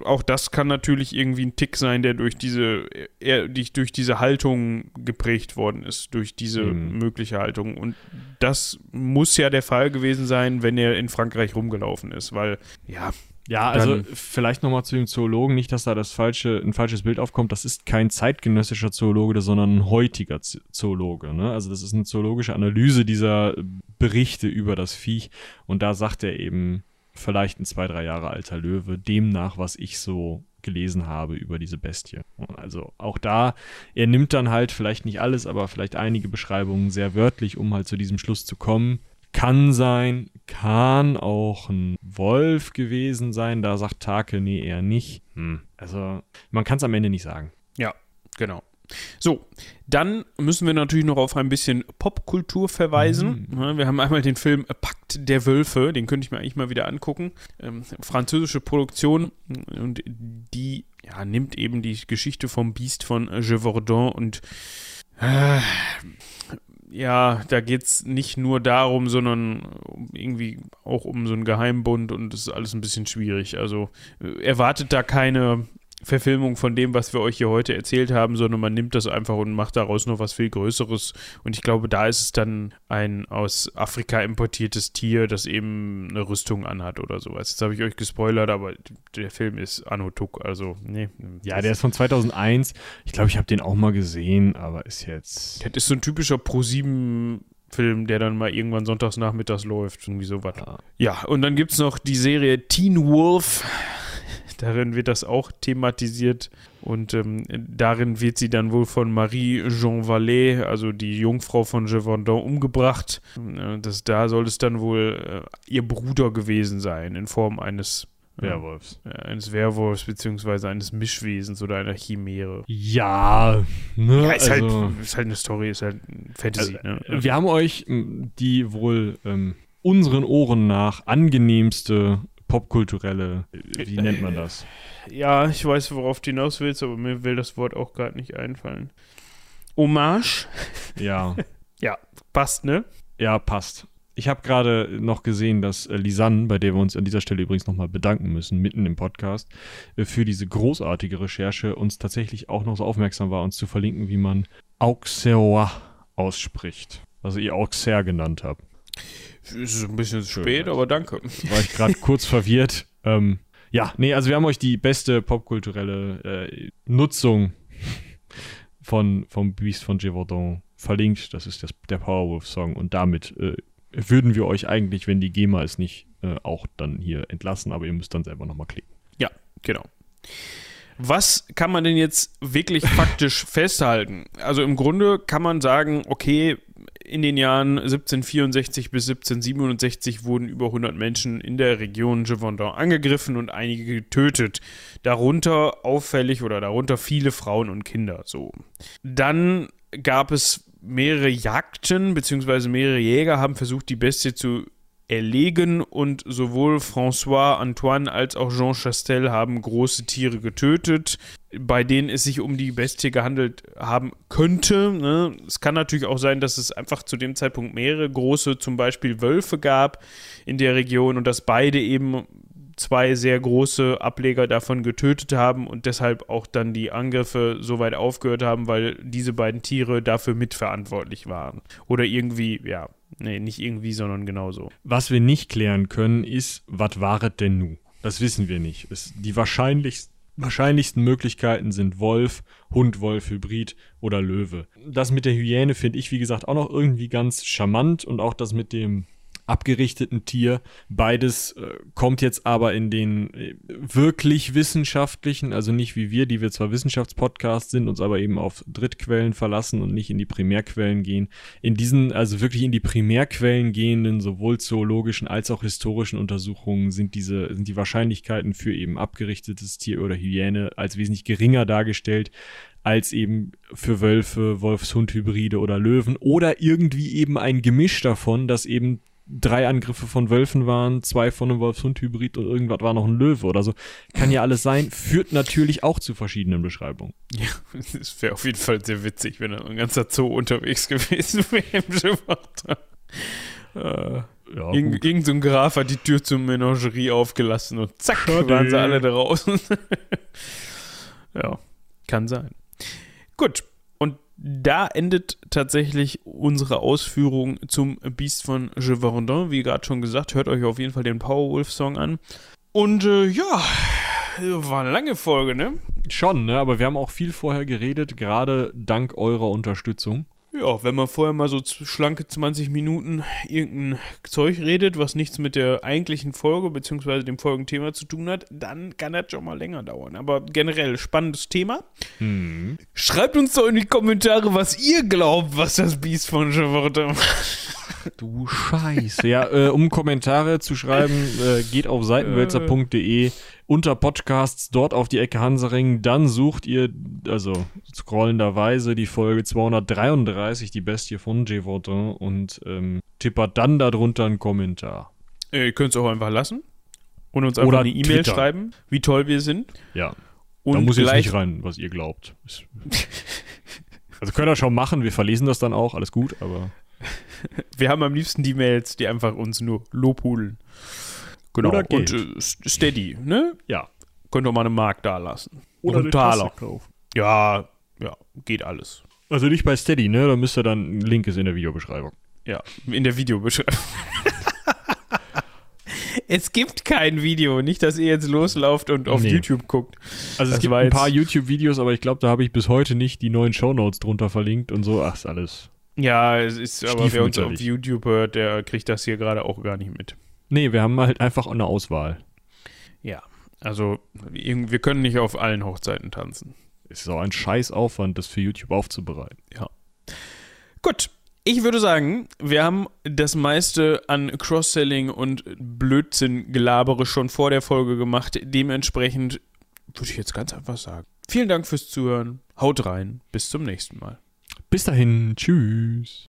auch das kann natürlich irgendwie ein Tick sein, der durch diese, er, durch diese Haltung geprägt worden ist, durch diese mhm. mögliche Haltung. Und das muss ja der Fall gewesen sein, wenn er in Frankreich rumgelaufen ist, weil, ja. Ja, also vielleicht nochmal zu dem Zoologen, nicht, dass da das falsche, ein falsches Bild aufkommt. Das ist kein zeitgenössischer Zoologe, sondern ein heutiger Zoologe. Ne? Also das ist eine zoologische Analyse dieser Berichte über das Viech. Und da sagt er eben, vielleicht ein zwei, drei Jahre alter Löwe, demnach, was ich so gelesen habe über diese Bestie. Also auch da, er nimmt dann halt vielleicht nicht alles, aber vielleicht einige Beschreibungen sehr wörtlich, um halt zu diesem Schluss zu kommen. Kann sein, kann auch ein Wolf gewesen sein, da sagt Take, nee, eher nicht. Hm. Also man kann es am Ende nicht sagen. Ja, genau. So, dann müssen wir natürlich noch auf ein bisschen Popkultur verweisen. Mhm. Wir haben einmal den Film Pakt der Wölfe, den könnte ich mir eigentlich mal wieder angucken. Ähm, französische Produktion und die ja, nimmt eben die Geschichte vom Biest von Gévaudan und äh, ja, da geht es nicht nur darum, sondern irgendwie auch um so einen Geheimbund und das ist alles ein bisschen schwierig. Also äh, erwartet da keine Verfilmung von dem, was wir euch hier heute erzählt haben, sondern man nimmt das einfach und macht daraus noch was viel Größeres. Und ich glaube, da ist es dann ein aus Afrika importiertes Tier, das eben eine Rüstung anhat oder sowas. Jetzt habe ich euch gespoilert, aber der Film ist Anno Tuck, also nee. Ja, der ist von 2001. Ich glaube, ich habe den auch mal gesehen, aber ist jetzt... Das ist so ein typischer Pro-7 Film, der dann mal irgendwann sonntags nachmittags läuft, irgendwie sowas. Ja. ja, und dann gibt es noch die Serie Teen Wolf darin wird das auch thematisiert und ähm, darin wird sie dann wohl von Marie Jean Vallet, also die Jungfrau von Gévaudan, umgebracht. Äh, das, da soll es dann wohl äh, ihr Bruder gewesen sein, in Form eines Werwolfs. äh, eines Werwolfs beziehungsweise eines Mischwesens oder einer Chimäre. Ja, ne? Ja, ist, also, halt, ist halt eine Story, ist halt Fantasy. ne? wir haben euch die wohl ähm, unseren Ohren nach angenehmste popkulturelle, äh, wie nennt man das? Ja, ich weiß, worauf du hinaus willst, aber mir will das Wort auch gerade nicht einfallen. Hommage? Ja, Ja, passt, ne? ja, passt. Ich habe gerade noch gesehen, dass äh, Lisanne, bei der wir uns an dieser Stelle übrigens nochmal bedanken müssen, mitten im Podcast, äh, für diese großartige Recherche uns tatsächlich auch noch so aufmerksam war, uns zu verlinken, wie man Auxerrois ausspricht. Also ihr Auxerre genannt habt. Ist ein bisschen Schön, spät, ja. aber danke. war ich gerade kurz verwirrt. Ähm, ja, nee, also wir haben euch die beste popkulturelle äh, Nutzung von, vom Beast von Gévaudan verlinkt. Das ist das, der Powerwolf-Song und damit äh, würden wir euch eigentlich, wenn die GEMA es nicht äh, auch dann hier entlassen, aber ihr müsst dann selber nochmal klicken. Ja, genau. Was kann man denn jetzt wirklich faktisch festhalten? Also im Grunde kann man sagen, okay, in den Jahren 1764 bis 1767 wurden über 100 Menschen in der Region Gévaudan angegriffen und einige getötet. Darunter auffällig oder darunter viele Frauen und Kinder. So. Dann gab es mehrere Jagden, beziehungsweise mehrere Jäger haben versucht, die Bestie zu erlegen und sowohl François Antoine als auch Jean Chastel haben große Tiere getötet, bei denen es sich um die Bestie gehandelt haben könnte. Ne? Es kann natürlich auch sein, dass es einfach zu dem Zeitpunkt mehrere große, zum Beispiel Wölfe gab in der Region und dass beide eben zwei sehr große Ableger davon getötet haben und deshalb auch dann die Angriffe so weit aufgehört haben, weil diese beiden Tiere dafür mitverantwortlich waren. Oder irgendwie, ja, nee, nicht irgendwie, sondern genauso. Was wir nicht klären können, ist, was waret denn nu? Das wissen wir nicht. Es, die wahrscheinlichsten wahrscheinlichsten Möglichkeiten sind Wolf, Hund, Wolf, Hybrid oder Löwe. Das mit der Hyäne finde ich, wie gesagt, auch noch irgendwie ganz charmant und auch das mit dem abgerichteten Tier. Beides äh, kommt jetzt aber in den äh, wirklich wissenschaftlichen, also nicht wie wir, die wir zwar Wissenschaftspodcasts sind, uns aber eben auf Drittquellen verlassen und nicht in die Primärquellen gehen. In diesen, also wirklich in die Primärquellen gehenden, sowohl zoologischen als auch historischen Untersuchungen sind diese, sind die Wahrscheinlichkeiten für eben abgerichtetes Tier oder Hyäne als wesentlich geringer dargestellt als eben für Wölfe, Wolfshund-Hybride oder Löwen oder irgendwie eben ein Gemisch davon, dass eben drei Angriffe von Wölfen waren, zwei von einem Wolfshund-Hybrid und irgendwas war noch ein Löwe oder so. Kann ja alles sein, führt natürlich auch zu verschiedenen Beschreibungen. Ja, es wäre auf jeden Fall sehr witzig, wenn da ein ganzer Zoo unterwegs gewesen wäre im Schiffwachter. Äh, Ja, irgend, irgend so ein Graf hat die Tür zur Menagerie aufgelassen und zack, Schade. waren sie alle draußen. ja, kann sein. Gut, da endet tatsächlich unsere Ausführung zum Biest von Gévaudan. Wie gerade schon gesagt, hört euch auf jeden Fall den Powerwolf-Song an. Und äh, ja, war eine lange Folge, ne? Schon, ne? Aber wir haben auch viel vorher geredet, gerade dank eurer Unterstützung. Ja, wenn man vorher mal so schlanke 20 Minuten irgendein Zeug redet, was nichts mit der eigentlichen Folge bzw. dem Folgenthema zu tun hat, dann kann das schon mal länger dauern. Aber generell spannendes Thema. Hm. Schreibt uns doch in die Kommentare, was ihr glaubt, was das Biest von Javorta Du Scheiße. Ja, äh, um Kommentare zu schreiben, äh, geht auf seitenwälzer.de unter Podcasts, dort auf die Ecke Hansaring, dann sucht ihr, also scrollenderweise, die Folge 233, die Bestie von J. Vaudin und ähm, tippert dann darunter einen Kommentar. Ihr könnt es auch einfach lassen und uns einfach Oder eine E-Mail schreiben, wie toll wir sind. Ja, Und da muss jetzt nicht rein, was ihr glaubt. Also könnt ihr schon machen, wir verlesen das dann auch, alles gut, aber Wir haben am liebsten die Mails, die einfach uns nur lobhudeln. Genau. Oder und Geld. äh, Steady, ne? ja. Könnt ihr mal eine Mark da lassen. Oder einen eine Taler. Kaufen. Ja, ja, geht alles. Also nicht bei Steady, ne? Da müsst ihr dann, ein Link ist in der Videobeschreibung. Ja, in der Videobeschreibung. es gibt kein Video, nicht, dass ihr jetzt loslauft und auf Nee. YouTube guckt. Also Das es gibt ein paar YouTube-Videos, aber ich glaube, da habe ich bis heute nicht die neuen Shownotes drunter verlinkt und so. Ach, ist alles. Ja, es ist, aber wer uns auf. YouTube hört, der kriegt das hier gerade auch gar nicht mit. Nee, wir haben halt einfach eine Auswahl. Ja. Also, wir können nicht auf allen Hochzeiten tanzen. Es ist auch ein Scheißaufwand, das für YouTube aufzubereiten. Gut, ich würde sagen, wir haben das meiste an Cross-Selling und Blödsinn-Gelabere schon vor der Folge gemacht. Dementsprechend würde ich jetzt ganz einfach sagen. Vielen Dank fürs Zuhören. Haut rein. Bis zum nächsten Mal. Bis dahin, tschüss.